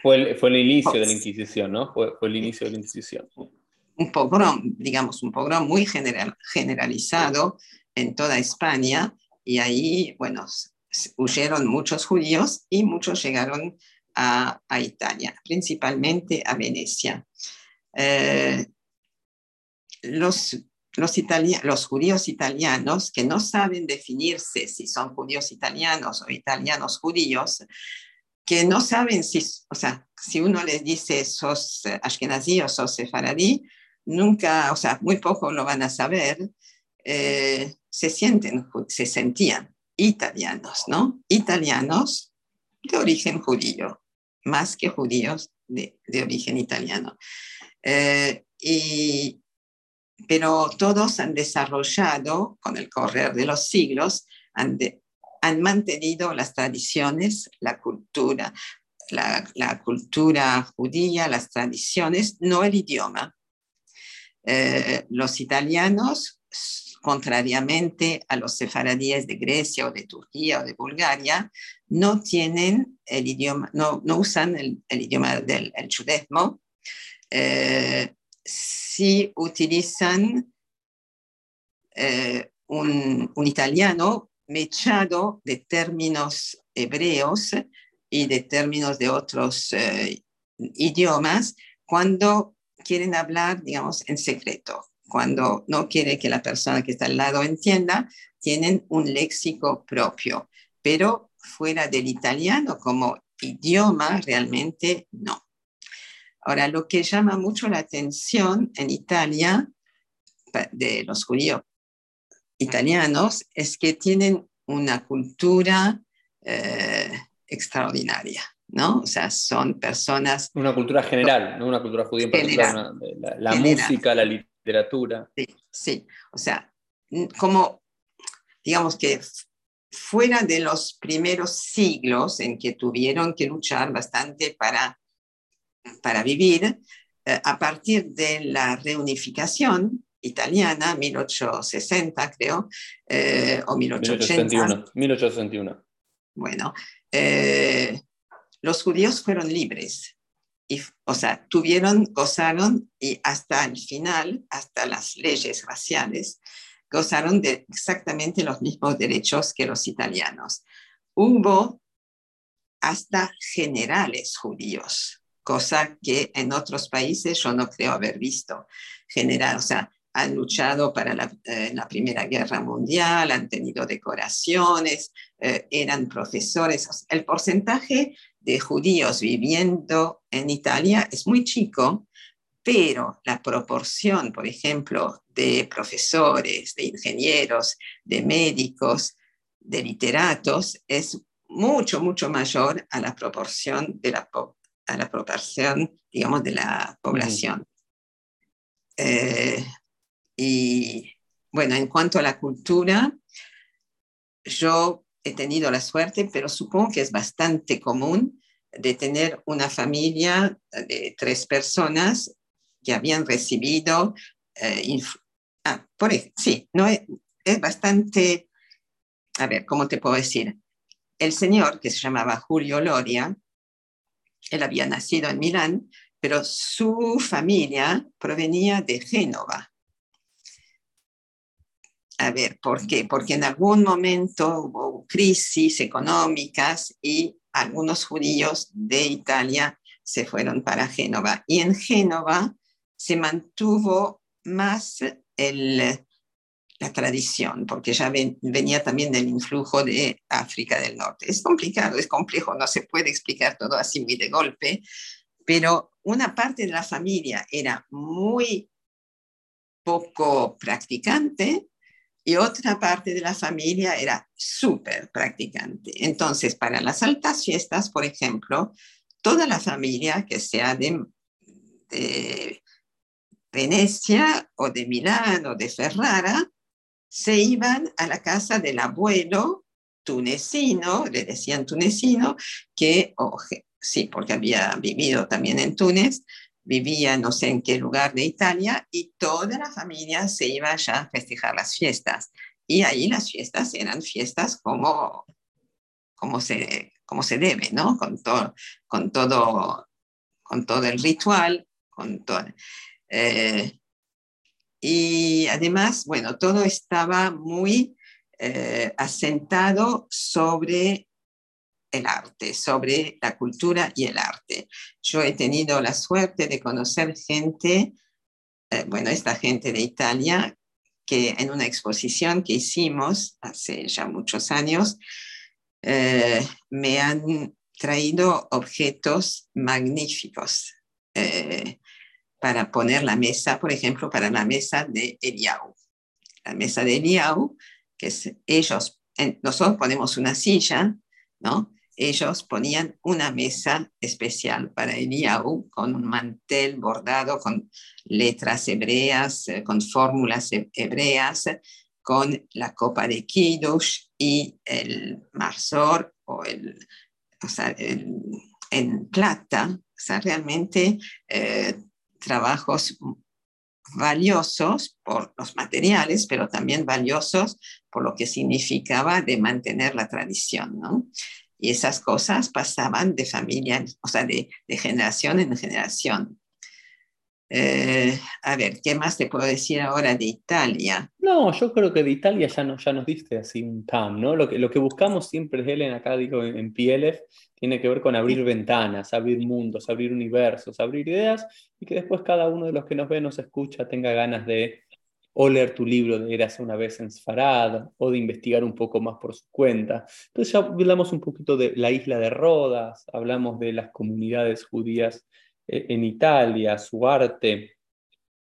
fue, el, fue, el, inicio de la Inquisición, ¿no? Fue, fue, el inicio de la Inquisición. Un pogrom, digamos, un pogrom muy general, generalizado en toda España y ahí, bueno, huyeron muchos judíos y muchos llegaron a, Italia, principalmente a Venecia. Eh, los los, los judíos italianos que no saben definirse si son judíos italianos o italianos judíos, que no saben si, o sea, si uno les dice sos ashkenazí o sos sefaradí, nunca, o sea, muy poco lo van a saber, eh, se sienten, se sentían italianos, ¿no? Italianos de origen judío, más que judíos de, de origen italiano. Eh, y, pero todos han desarrollado con el correr de los siglos, han, han mantenido las tradiciones, la cultura, la, la, cultura judía, las tradiciones, no el idioma. Eh, los italianos, contrariamente a los sefaradíes de Grecia o de Turquía o de Bulgaria, no tienen el idioma, no, usan el, idioma del el judesmo. Eh, si utilizan eh, un, italiano mechado de términos hebreos y de términos de otros eh, idiomas cuando quieren hablar, digamos, en secreto. Cuando no quiere que la persona que está al lado entienda, tienen un léxico propio, pero fuera del italiano como idioma realmente no. Ahora, lo que llama mucho la atención en Italia de los judíos italianos es que tienen una cultura eh, extraordinaria, ¿no? O sea, son personas... Una cultura general, no una cultura judía en particular, la, música, la literatura. Sí, sí, o sea, como, digamos que fuera de los primeros siglos en que tuvieron que luchar bastante para, para vivir, eh, a partir de la reunificación italiana, 1860 creo, eh, o 1880. 1861. Bueno, eh, los judíos fueron libres. Y, o sea, tuvieron, gozaron y hasta el final, hasta las leyes raciales, gozaron de exactamente los mismos derechos que los italianos. Hubo hasta generales judíos, cosa que en otros países yo no creo haber visto. General, o sea, han luchado para la, eh, Primera Guerra Mundial, han tenido decoraciones, eh, eran profesores. El porcentaje de judíos viviendo en Italia es muy chico, pero la proporción, por ejemplo, de profesores, de ingenieros, de médicos, de literatos, es mucho, mucho mayor a la proporción de la, a la proporción, digamos, de la población. Eh, y bueno, en cuanto a la cultura, yo he tenido la suerte, pero supongo que es bastante común de tener una familia de tres personas que habían recibido, eh, ah, por, sí, no es, es bastante, a ver, ¿cómo te puedo decir? El señor que se llamaba Julio Loria, él había nacido en Milán, pero su familia provenía de Génova. A ver, ¿por qué? Porque en algún momento hubo crisis económicas y algunos judíos de Italia se fueron para Génova. Y en Génova se mantuvo más la tradición, porque ya venía también del influjo de África del Norte. Es complicado, es complejo, no se puede explicar todo así muy de golpe, pero una parte de la familia era muy poco practicante y otra parte de la familia era súper practicante. Entonces, para las altas fiestas, por ejemplo, toda la familia que sea de Venecia o de Milán o de Ferrara, se iban a la casa del abuelo tunecino, le decían tunecino, que, sí, porque había vivido también en Túnez, vivía no sé en qué lugar de Italia y toda la familia se iba ya a festejar las fiestas. Y ahí las fiestas eran fiestas como, como, se, como se debe, ¿no? Con, todo con, todo, con todo el ritual, con todo. Eh, y además, bueno, todo estaba muy eh, asentado sobre el arte, sobre la cultura y el arte. Yo he tenido la suerte de conocer gente, eh, bueno, esta gente de Italia, que en una exposición que hicimos hace ya muchos años, me han traído objetos magníficos para poner la mesa, por ejemplo, para la mesa de Eliau. La mesa de Eliau, que es, ellos, nosotros ponemos una silla, ¿no? Ellos ponían una mesa especial para Eliau con un mantel bordado con letras hebreas, eh, con fórmulas hebreas, con la copa de Kiddush y el marzor o el, en plata, o sea, realmente eh, trabajos valiosos por los materiales, pero también valiosos por lo que significaba de mantener la tradición. Y esas cosas pasaban de familia, o sea, de, generación en generación. Eh, a ver, ¿qué más te puedo decir ahora de Italia? No, yo creo que de Italia ya, no, ya nos diste así un tam, ¿no? Lo que, lo que buscamos siempre, Helen, acá digo en, en PLF, tiene que ver con abrir ventanas, abrir mundos, abrir universos, abrir ideas y que después cada uno de los que nos ve, nos escucha, tenga ganas de o leer tu libro de Eras una vez en Sfarad, o de investigar un poco más por su cuenta. Entonces ya hablamos un poquito de la isla de Rodas, hablamos de las comunidades judías eh, en Italia, su arte,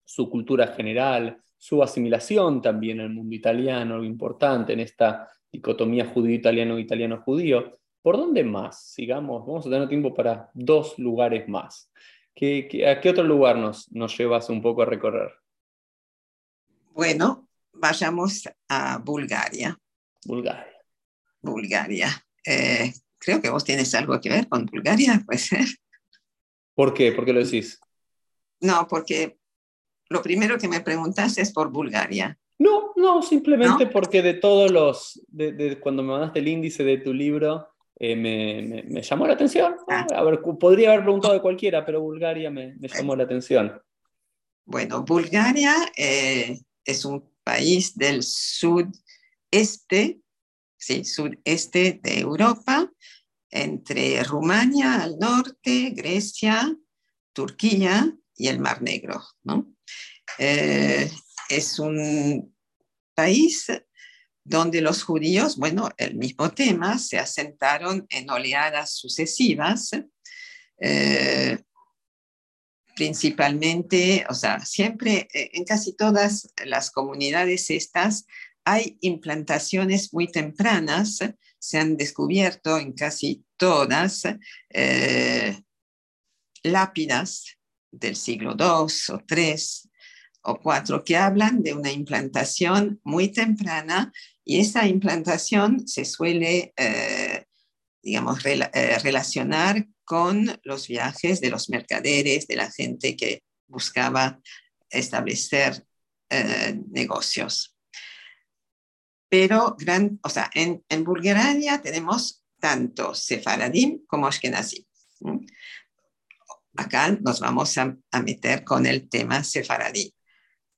su cultura general, su asimilación también al mundo italiano, lo importante en esta dicotomía judío-italiano, italiano-judío. ¿Por dónde más? Sigamos, vamos a tener tiempo para dos lugares más. a qué otro lugar nos, nos llevas un poco a recorrer? Bueno, vayamos a Bulgaria. Bulgaria. Bulgaria. Eh, creo que vos tienes algo que ver con Bulgaria, puede ser. ¿Por qué? ¿Por qué lo decís? No, porque lo primero que me preguntas es por Bulgaria. No, no, simplemente porque de todos los, de, cuando me mandaste el índice de tu libro, eh, me, me, llamó la atención. Ah. A ver, podría haber preguntado de cualquiera, pero Bulgaria me, llamó la atención. Bueno, Bulgaria eh, es un país del sudeste, sí, sudeste de Europa, entre Rumania al norte, Grecia, Turquía y el Mar Negro. ¿no? Eh, es un país donde los judíos, bueno, el mismo tema, se asentaron en oleadas sucesivas, eh, principalmente, o sea, siempre eh, en casi todas las comunidades estas hay implantaciones muy tempranas, se han descubierto en casi todas lápidas del siglo II o III o IV que hablan de una implantación muy temprana y esa implantación se suele, eh, digamos, eh, relacionar con los viajes de los mercaderes, de la gente que buscaba establecer eh, negocios. Pero, gran, o sea, en, en Bulgaria tenemos tanto sefaradim como ashkenazim. Acá nos vamos a, meter con el tema sefaradí.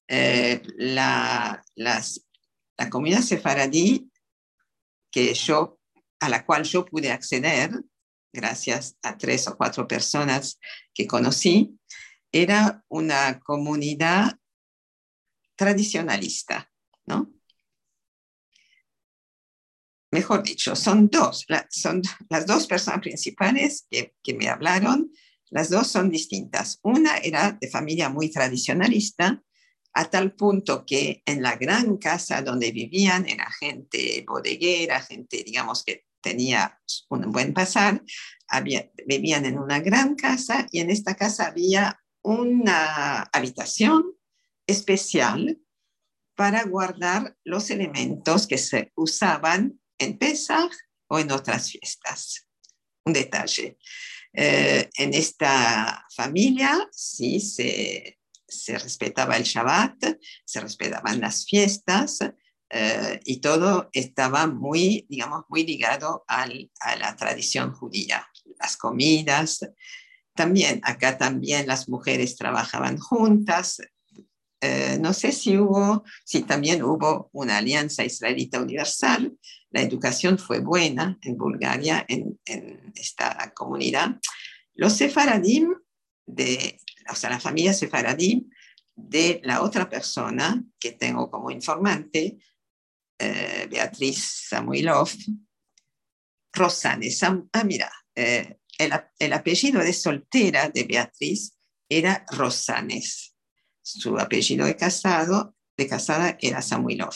Eh, la, la comunidad sefaradí que yo, a la cual yo pude acceder, gracias a tres o cuatro personas que conocí, era una comunidad tradicionalista, ¿no? Mejor dicho, son dos, son las dos personas principales que, que me hablaron las dos son distintas. Una era de familia muy tradicionalista, a tal punto que en la gran casa donde vivían era gente bodeguera, gente, digamos, que tenía un buen pasar, vivían en una gran casa y en esta casa había una habitación especial para guardar los elementos que se usaban en Pesach o en otras fiestas. Un detalle. Eh, en esta familia sí se, respetaba el Shabbat, se respetaban las fiestas eh, y todo estaba muy, digamos, muy ligado a la tradición judía. Las comidas, también, acá también las mujeres trabajaban juntas. Eh, no sé si hubo, si también hubo una alianza israelita universal, la educación fue buena en Bulgaria, en, esta comunidad. Los sefaradim, de, o sea, la familia sefaradim de la otra persona que tengo como informante, eh, Beatriz Samuilov, Rosanes. Ah, mira, eh, el, el, apellido de soltera de Beatriz era Rosanes. Su apellido de casado, de casada era Samuilov.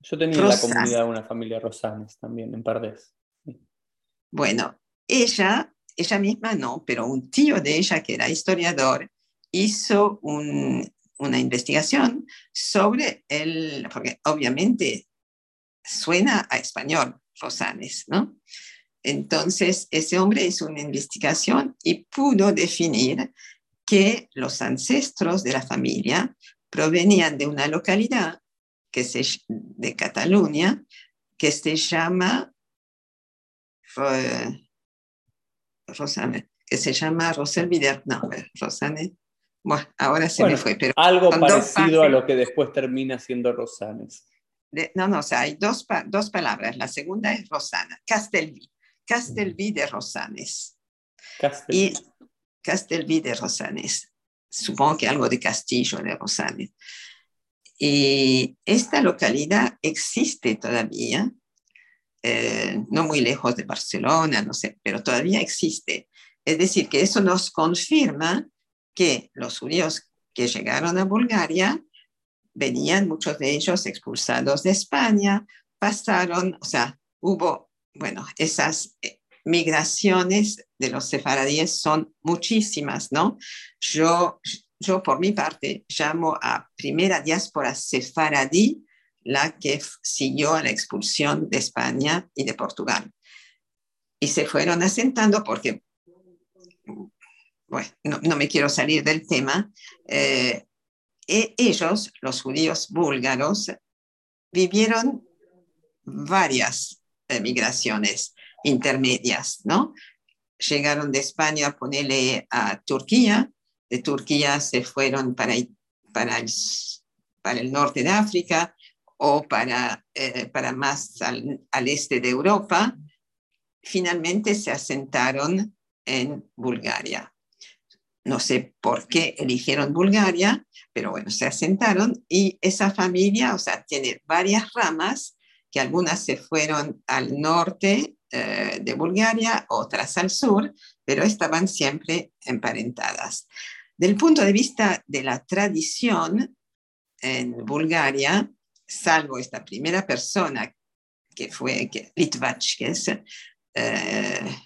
Yo tenía en la comunidad una familia Rosanes también, en Pardes. Bueno, ella, ella misma no, pero un tío de ella que era historiador hizo una investigación sobre el, porque obviamente suena a español, Rosanes, ¿no? Entonces, ese hombre hizo una investigación y pudo definir que los ancestros de la familia provenían de una localidad que se, de Cataluña que se llama Rosane, que se llama Rosel no, Rosane, bueno, ahora se me fue, pero algo parecido a lo que después termina siendo Rosanes. no, no, o sea, hay dos, dos palabras. La segunda es Rosana, Castelví, Castelví de Rosanes. Castelví. Y Castelví de Rosanes. Supongo que algo de Castillo de Rosanes. Y esta localidad existe todavía, eh, no muy lejos de Barcelona, no sé, pero todavía existe. Es decir, que eso nos confirma que los judíos que llegaron a Bulgaria venían muchos de ellos expulsados de España, pasaron, o sea, hubo bueno, esas eh, migraciones de los sefaradíes son muchísimas, ¿no? Yo, yo por mi parte llamo a primera diáspora sefaradí la que siguió a la expulsión de España y de Portugal. Y se fueron asentando porque, bueno, no, me quiero salir del tema, eh, e, ellos, los judíos búlgaros, vivieron varias migraciones intermedias, ¿no? Llegaron de España a ponerle a Turquía, de Turquía se fueron para, el, para el norte de África o para, eh, para más al este de Europa, finalmente se asentaron en Bulgaria. No sé por qué eligieron Bulgaria, pero bueno, se asentaron y esa familia, o sea, tiene varias ramas, que algunas se fueron al norte eh, de Bulgaria, otras al sur, pero estaban siempre emparentadas. Del punto de vista de la tradición en Bulgaria, salvo esta primera persona que fue que, Litvach, que es eh,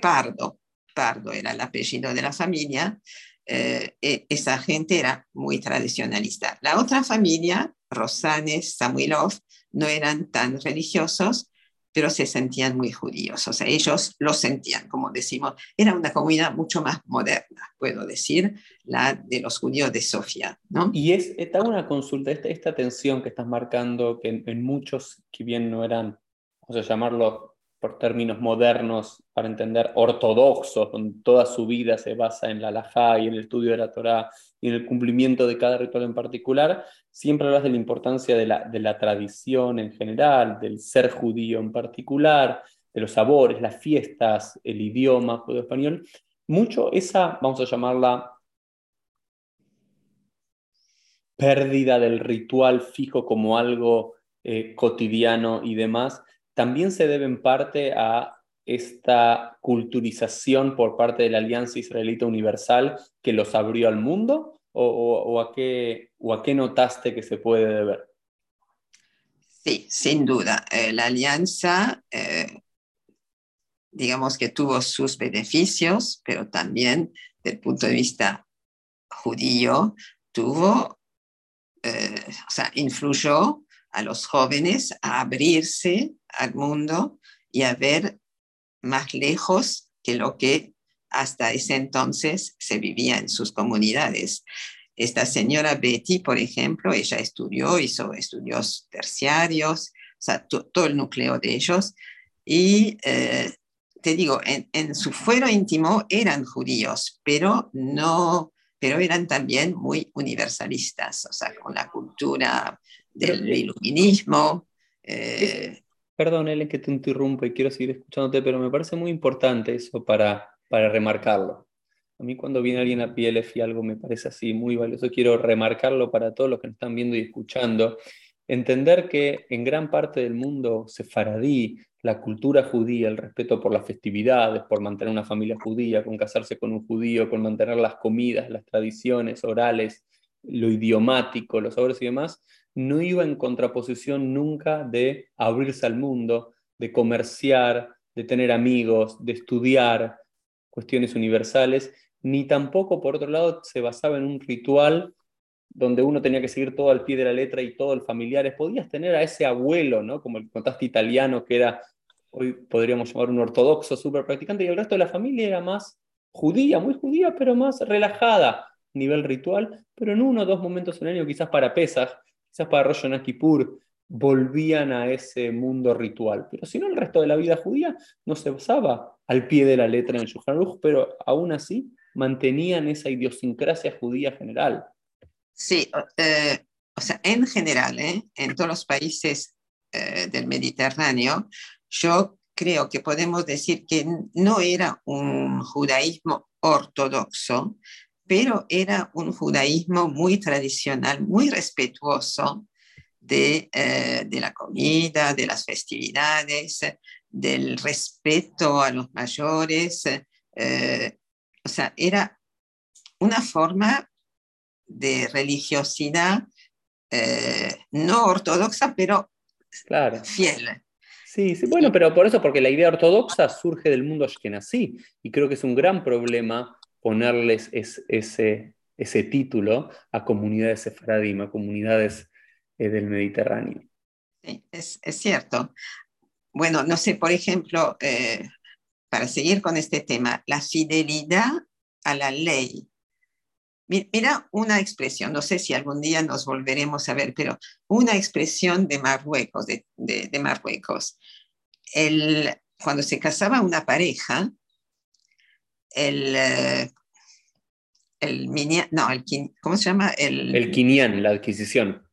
Pardo, Pardo era el apellido de la familia, eh, e, esa gente era muy tradicionalista. La otra familia, Rosanes, Samuilov, no eran tan religiosos, pero se sentían muy judíos. O sea, ellos lo sentían, como decimos, era una comunidad mucho más moderna, puedo decir, la de los judíos de Sofía. Y es, está una consulta, esta, esta tensión que estás marcando, que en, muchos, que bien no eran, vamos a llamarlo por términos modernos, para entender, ortodoxos, donde toda su vida se basa en la halajá y en el estudio de la Torá y en el cumplimiento de cada ritual en particular, siempre hablas de la importancia de la, de la tradición en general, del ser judío en particular, de los sabores, las fiestas, el idioma judío-español. Mucho esa, vamos a llamarla, pérdida del ritual fijo como algo eh, cotidiano y demás, también se debe en parte a esta culturización por parte de la Alianza Israelita Universal que los abrió al mundo? ¿O, a, qué, o a qué notaste que se puede deber? Sí, sin duda. Eh, la alianza, eh, digamos que tuvo sus beneficios, pero también desde el punto de vista judío, tuvo, eh, o sea, influyó a los jóvenes a abrirse al mundo y a ver más lejos que lo que hasta ese entonces se vivía en sus comunidades. Esta señora Betty, por ejemplo, ella estudió, hizo estudios terciarios, o sea, todo el núcleo de ellos. Y eh, te digo, en, en, su fuero íntimo eran judíos, pero no, pero eran también muy universalistas, o sea, con la cultura del iluminismo. Eh, Perdón, Ellen, que te interrumpo y quiero seguir escuchándote, pero me parece muy importante eso para, para remarcarlo. A mí cuando viene alguien a PLF y algo me parece así muy valioso, quiero remarcarlo para todos los que nos están viendo y escuchando. Entender que en gran parte del mundo sefaradí, la cultura judía, el respeto por las festividades, por mantener una familia judía, con casarse con un judío, con mantener las comidas, las tradiciones orales, lo idiomático, los sabores y demás, no iba en contraposición nunca de abrirse al mundo, de comerciar, de tener amigos, de estudiar cuestiones universales, ni tampoco, por otro lado, se basaba en un ritual donde uno tenía que seguir todo al pie de la letra y todo el familiares. Podías tener a ese abuelo, ¿no? como el contaste italiano, que era, hoy podríamos llamar un ortodoxo súper practicante, y el resto de la familia era más judía, muy judía, pero más relajada, nivel ritual, pero en uno o dos momentos en el año, quizás para pesas, quizás para Rosh Kippur, volvían a ese mundo ritual. Pero si no, el resto de la vida judía no se basaba al pie de la letra en Shulchan pero aún así mantenían esa idiosincrasia judía general. Sí, eh, o sea, en general, ¿eh? en todos los países eh, del Mediterráneo, yo creo que podemos decir que no era un judaísmo ortodoxo, pero era un judaísmo muy tradicional, muy respetuoso de, eh, de, la comida, de las festividades, del respeto a los mayores. Eh, o sea, era una forma de religiosidad eh, no ortodoxa, pero fiel. Sí, sí, bueno, pero por eso, porque la idea ortodoxa surge del mundo ashkenazí, y creo que es un gran problema ponerles ese, título a comunidades sefaradim, a comunidades eh, del Mediterráneo. Es, cierto. Bueno, no sé, por ejemplo, eh, para seguir con este tema, la fidelidad a la ley. Mira una expresión, no sé si algún día nos volveremos a ver, pero una expresión de Marruecos, de, Marruecos. El, cuando se casaba una pareja, el, eh, el no, el, ¿cómo se llama? El, el quinián, la adquisición.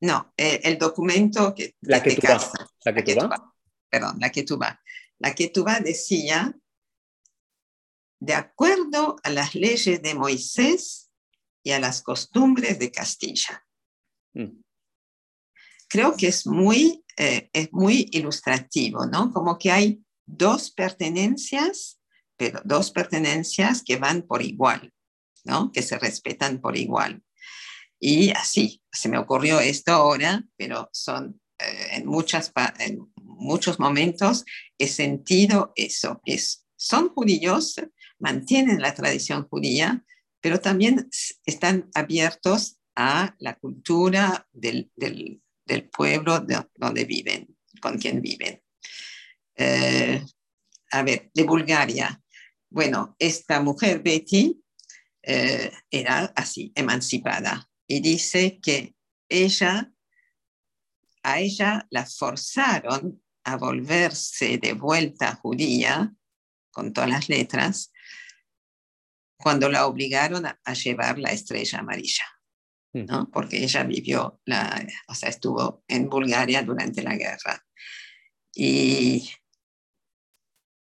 No, el, documento que, la que, tú vas. La que, tú vas. Perdón, la que tú vas. La que tú vas decía de acuerdo a las leyes de Moisés y a las costumbres de Castilla. Mm. Creo que es muy, eh, es muy ilustrativo, ¿no? Como que hay dos pertenencias, pero dos pertenencias que van por igual, ¿no? Que se respetan por igual. Y así, se me ocurrió esto ahora, pero son eh, en, muchas, muchos momentos he sentido eso. Es, son judíos, mantienen la tradición judía, pero también están abiertos a la cultura del, pueblo donde viven, con quien viven. Eh, a ver, de Bulgaria. Bueno, esta mujer, Betty, eh, era así, emancipada, y dice que ella, a ella la forzaron a volverse de vuelta judía, con todas las letras, cuando la obligaron a, llevar la estrella amarilla, mm. ¿no? porque ella vivió, la, o sea, estuvo en Bulgaria durante la guerra. Y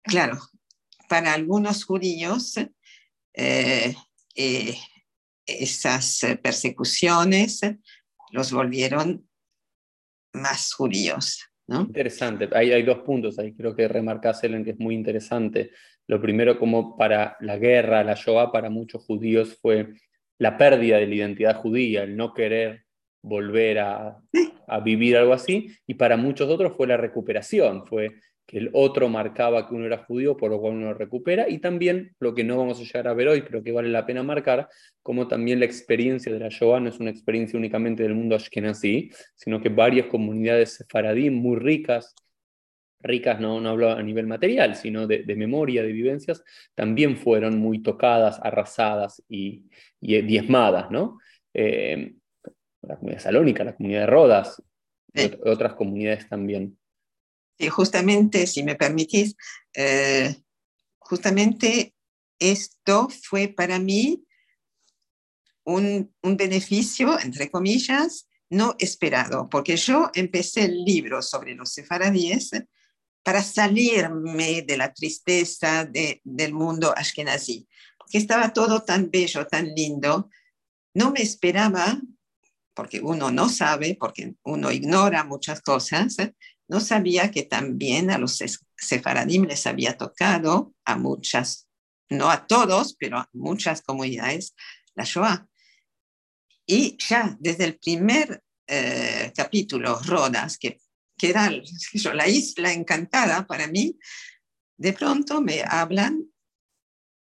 claro, para algunos judíos, eh, eh, esas persecuciones los volvieron más judíos. ¿no? Interesante, hay, hay dos puntos ahí, creo que remarcás, Ellen, que es muy interesante. Lo primero, como para la guerra, la Shoah, para muchos judíos fue la pérdida de la identidad judía, el no querer volver a, vivir algo así, y para muchos otros fue la recuperación, fue que el otro marcaba que uno era judío, por lo cual uno lo recupera, y también lo que no vamos a llegar a ver hoy, pero que vale la pena marcar, como también la experiencia de la Shoah no es una experiencia únicamente del mundo ashkenazí, sino que varias comunidades sefaradí muy ricas, ricas, no, no hablo a nivel material, sino de, memoria, de vivencias, también fueron muy tocadas, arrasadas y, y diezmadas, ¿no? Eh, la comunidad salónica, la comunidad de Rodas, otras comunidades también. Sí, justamente, si me permitís, eh, justamente esto fue para mí un, un beneficio, entre comillas, no esperado, porque yo empecé el libro sobre los sefaradíes para salirme de la tristeza del mundo ashkenazí, porque estaba todo tan bello, tan lindo. No me esperaba, porque uno no sabe, porque uno ignora muchas cosas, no sabía que también a los sefaradim les había tocado, a muchas, no a todos, pero a muchas comunidades, la Shoah. Y ya desde el primer eh, capítulo, Rodas, que que era la isla encantada para mí, de pronto me hablan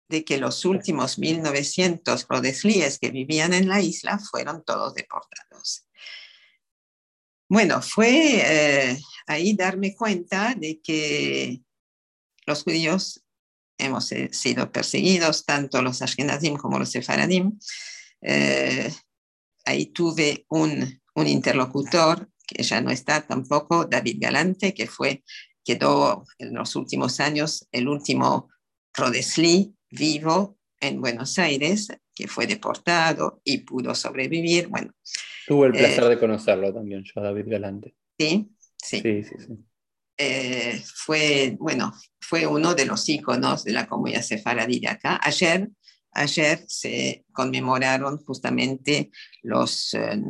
de que los últimos 1900 rodeslíes que vivían en la isla fueron todos deportados. Bueno, fue eh, ahí darme cuenta de que los judíos hemos eh, sido perseguidos, tanto los ashkenazim como los sefaradim. Eh, ahí tuve un, un interlocutor que ya no está tampoco, David Galante, que fue, quedó en los últimos años el último Rodesli vivo en Buenos Aires, que fue deportado y pudo sobrevivir. Bueno, Tuve el placer eh, de conocerlo también, yo, David Galante. Sí, sí. sí, sí, eh, fue, bueno, fue uno de los íconos de la comunidad sefaradí de acá. Ayer, ayer se conmemoraron justamente los eh,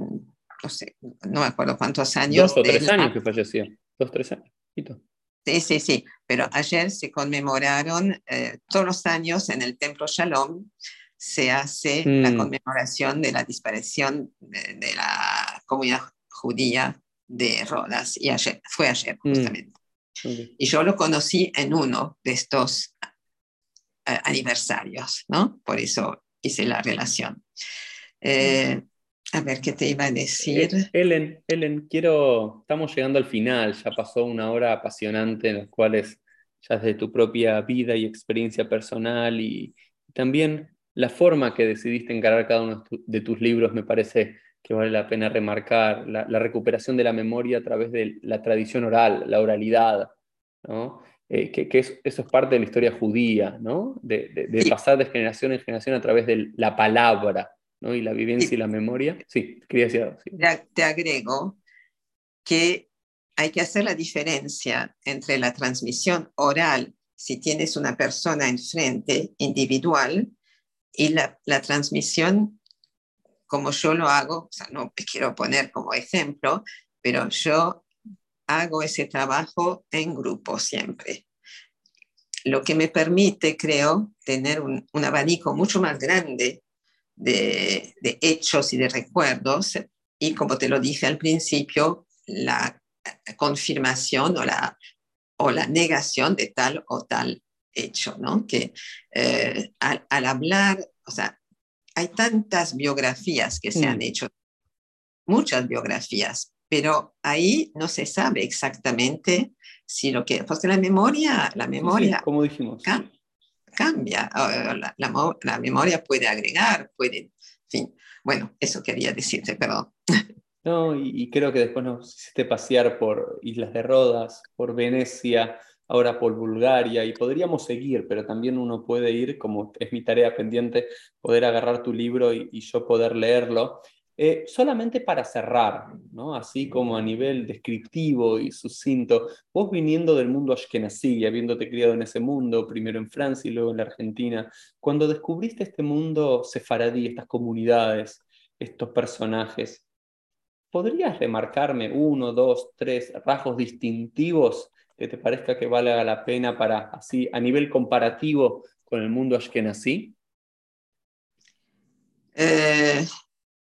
no sé, no me acuerdo cuántos años. Dos o tres años que falleció, dos, tres años. Sí, sí, sí, pero ayer se conmemoraron eh, todos los años en el Templo Shalom, se hace la mm. conmemoración de la disparición de, la comunidad judía de Rodas y ayer, fue ayer mm. justamente. Y yo lo conocí en uno de estos eh, aniversarios, ¿no? Por eso hice la relación. Eh, a ver, ¿qué te iba a decir? Eh, Ellen, Ellen, quiero, estamos llegando al final, ya pasó una hora apasionante en la cual ya desde tu propia vida y experiencia personal y, también la forma que decidiste encarar cada uno de tus libros me parece que vale la pena remarcar, la, recuperación de la memoria a través de la tradición oral, la oralidad, ¿no? Eh, que, eso es parte de la historia judía, ¿no? de, pasar de generación en generación a través de la palabra. ¿No? Y la vivencia y la memoria. Sí, quería decir algo. Te agrego que hay que hacer la diferencia entre la transmisión oral, si tienes una persona enfrente, individual, y la, la transmisión como yo lo hago, o sea, no quiero poner como ejemplo, pero yo hago ese trabajo en grupo siempre. Lo que me permite, creo, tener un, un abanico mucho más grande de, hechos y de recuerdos y como te lo dije al principio, la confirmación o la, o la negación de tal o tal hecho, ¿no? Que eh, al, hablar, o sea, hay tantas biografías que se han mm. hecho, muchas biografías, pero ahí no se sabe exactamente si lo que, porque la memoria, la memoria, como dijimos, cambia, la, la, memoria puede agregar, puede, en fin, bueno, eso quería decirte, perdón. No, y, creo que después nos hiciste pasear por Islas de Rodas, por Venecia, ahora por Bulgaria, y podríamos seguir, pero también uno puede ir, como es mi tarea pendiente, poder agarrar tu libro y yo poder leerlo. Eh, solamente para cerrar, ¿no? así como a nivel descriptivo y sucinto, vos viniendo del mundo ashkenazí, habiéndote criado en ese mundo, primero en Francia y luego en la Argentina, cuando descubriste este mundo sefaradí, estas comunidades, estos personajes, ¿podrías remarcarme uno, dos, tres rasgos distintivos que te parezca que valga la pena para, así, a nivel comparativo con el mundo ashkenazí? Eh,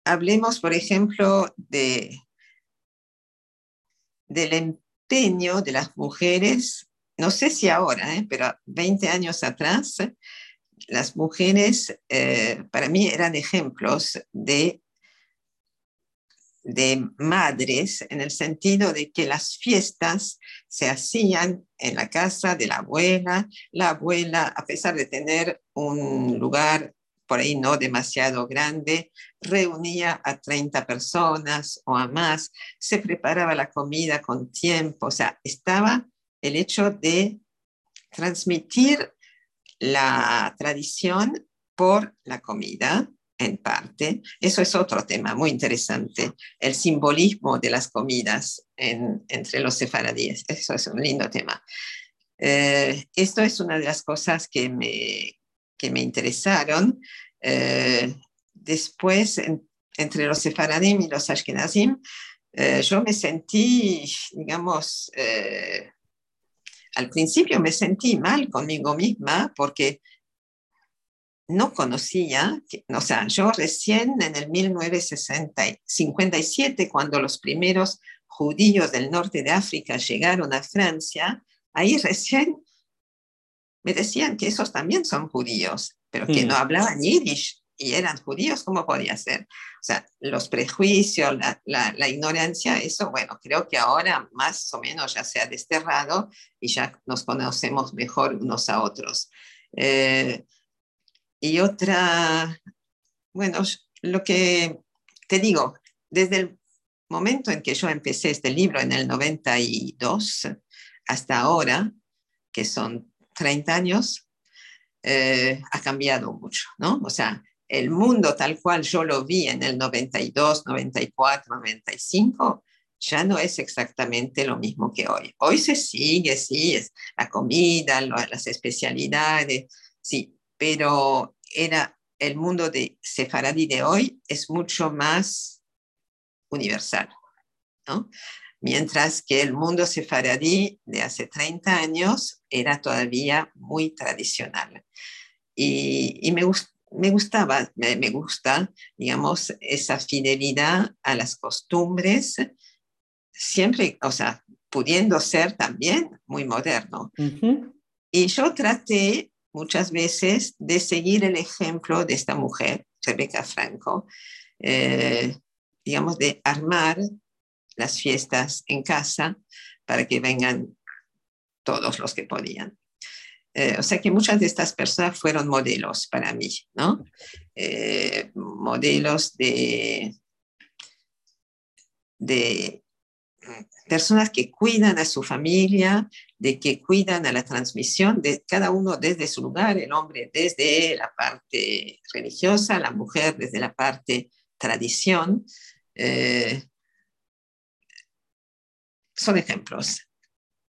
hablemos, por ejemplo, de, del empeño de las mujeres, no sé si ahora, ¿eh? pero 20 años atrás, las mujeres eh, para mí eran ejemplos de, de madres en el sentido de que las fiestas se hacían en la casa de la abuela. La abuela, a pesar de tener un lugar por ahí no demasiado grande, reunía a 30 personas o a más, se preparaba la comida con tiempo, o sea, estaba el hecho de transmitir la tradición por la comida, en parte. Eso es otro tema muy interesante, el simbolismo de las comidas entre los sefaradíes. Eso es un lindo tema. Eh, esto es una de las cosas que me, que me interesaron. Eh, después, entre los sefaradim y los ashkenazim, eh, yo me sentí, digamos, eh, al principio me sentí mal conmigo misma porque no conocía, o sea, yo recién en el 1957, cuando los primeros judíos del norte de África llegaron a Francia, ahí recién me decían que esos también son judíos, pero que no mm. hablaban yiddish y eran judíos, ¿cómo podía ser? O sea, los prejuicios, la, ignorancia, eso, bueno, creo que ahora más o menos ya se ha desterrado y ya nos conocemos mejor unos a otros. Eh, y otra, bueno, lo que te digo, desde el momento en que yo empecé este libro en el 92 hasta ahora, que son 30 años, eh, ha cambiado mucho, ¿no? O sea, el mundo tal cual yo lo vi en el 92, 94, 95, ya no es exactamente lo mismo que hoy. Hoy se sigue, sí, es la comida, las especialidades, sí, pero era el mundo de Sefaradí de hoy es mucho más universal, ¿no? Mientras que el mundo sefaradí de hace 30 años era todavía muy tradicional. Y, me, me, gustaba, me, me, gusta, digamos, esa fidelidad a las costumbres siempre, o sea, pudiendo ser también muy moderno. Y yo traté muchas veces de seguir el ejemplo de esta mujer, Rebecca Franco, eh, digamos, de armar las fiestas en casa para que vengan todos los que podían. Eh, o sea que muchas de estas personas fueron modelos para mí, ¿no? Eh, modelos de, de personas que cuidan a su familia, de que cuidan a la transmisión de cada uno desde su lugar, el hombre desde la parte religiosa, la mujer desde la parte tradición. Eh, son ejemplos.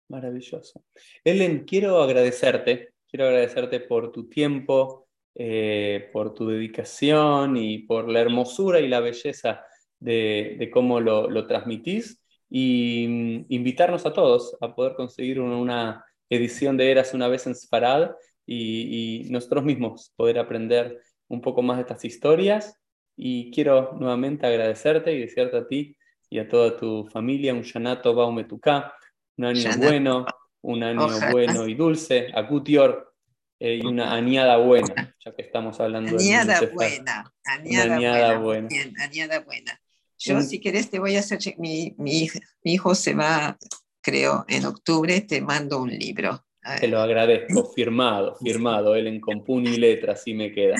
Maravilloso. Ellen, quiero agradecerte, quiero agradecerte por tu tiempo, eh, por tu dedicación y por la hermosura y la belleza de, cómo lo, transmitís y mm, invitarnos a todos a poder conseguir una, edición de Eras una vez en Sfarad y, y, nosotros mismos poder aprender un poco más de estas historias. Y quiero nuevamente agradecerte y desearte a ti y a toda tu familia un Shanato Baumetuká, un año bueno, un año bueno y dulce, a Gutior eh, y una añada buena, ya que estamos hablando añada buena, añada, buena. añada buena. Yo, si querés, te voy a hacer. Mi, mi, hijo se va, creo, en octubre, te mando un libro. Te lo agradezco, firmado, firmado, él en compun y letra, así me queda.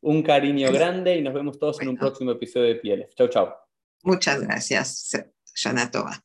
Un cariño grande y nos vemos todos en un próximo episodio de Pieles. Chau, chau. Muchas gracias, Janatova.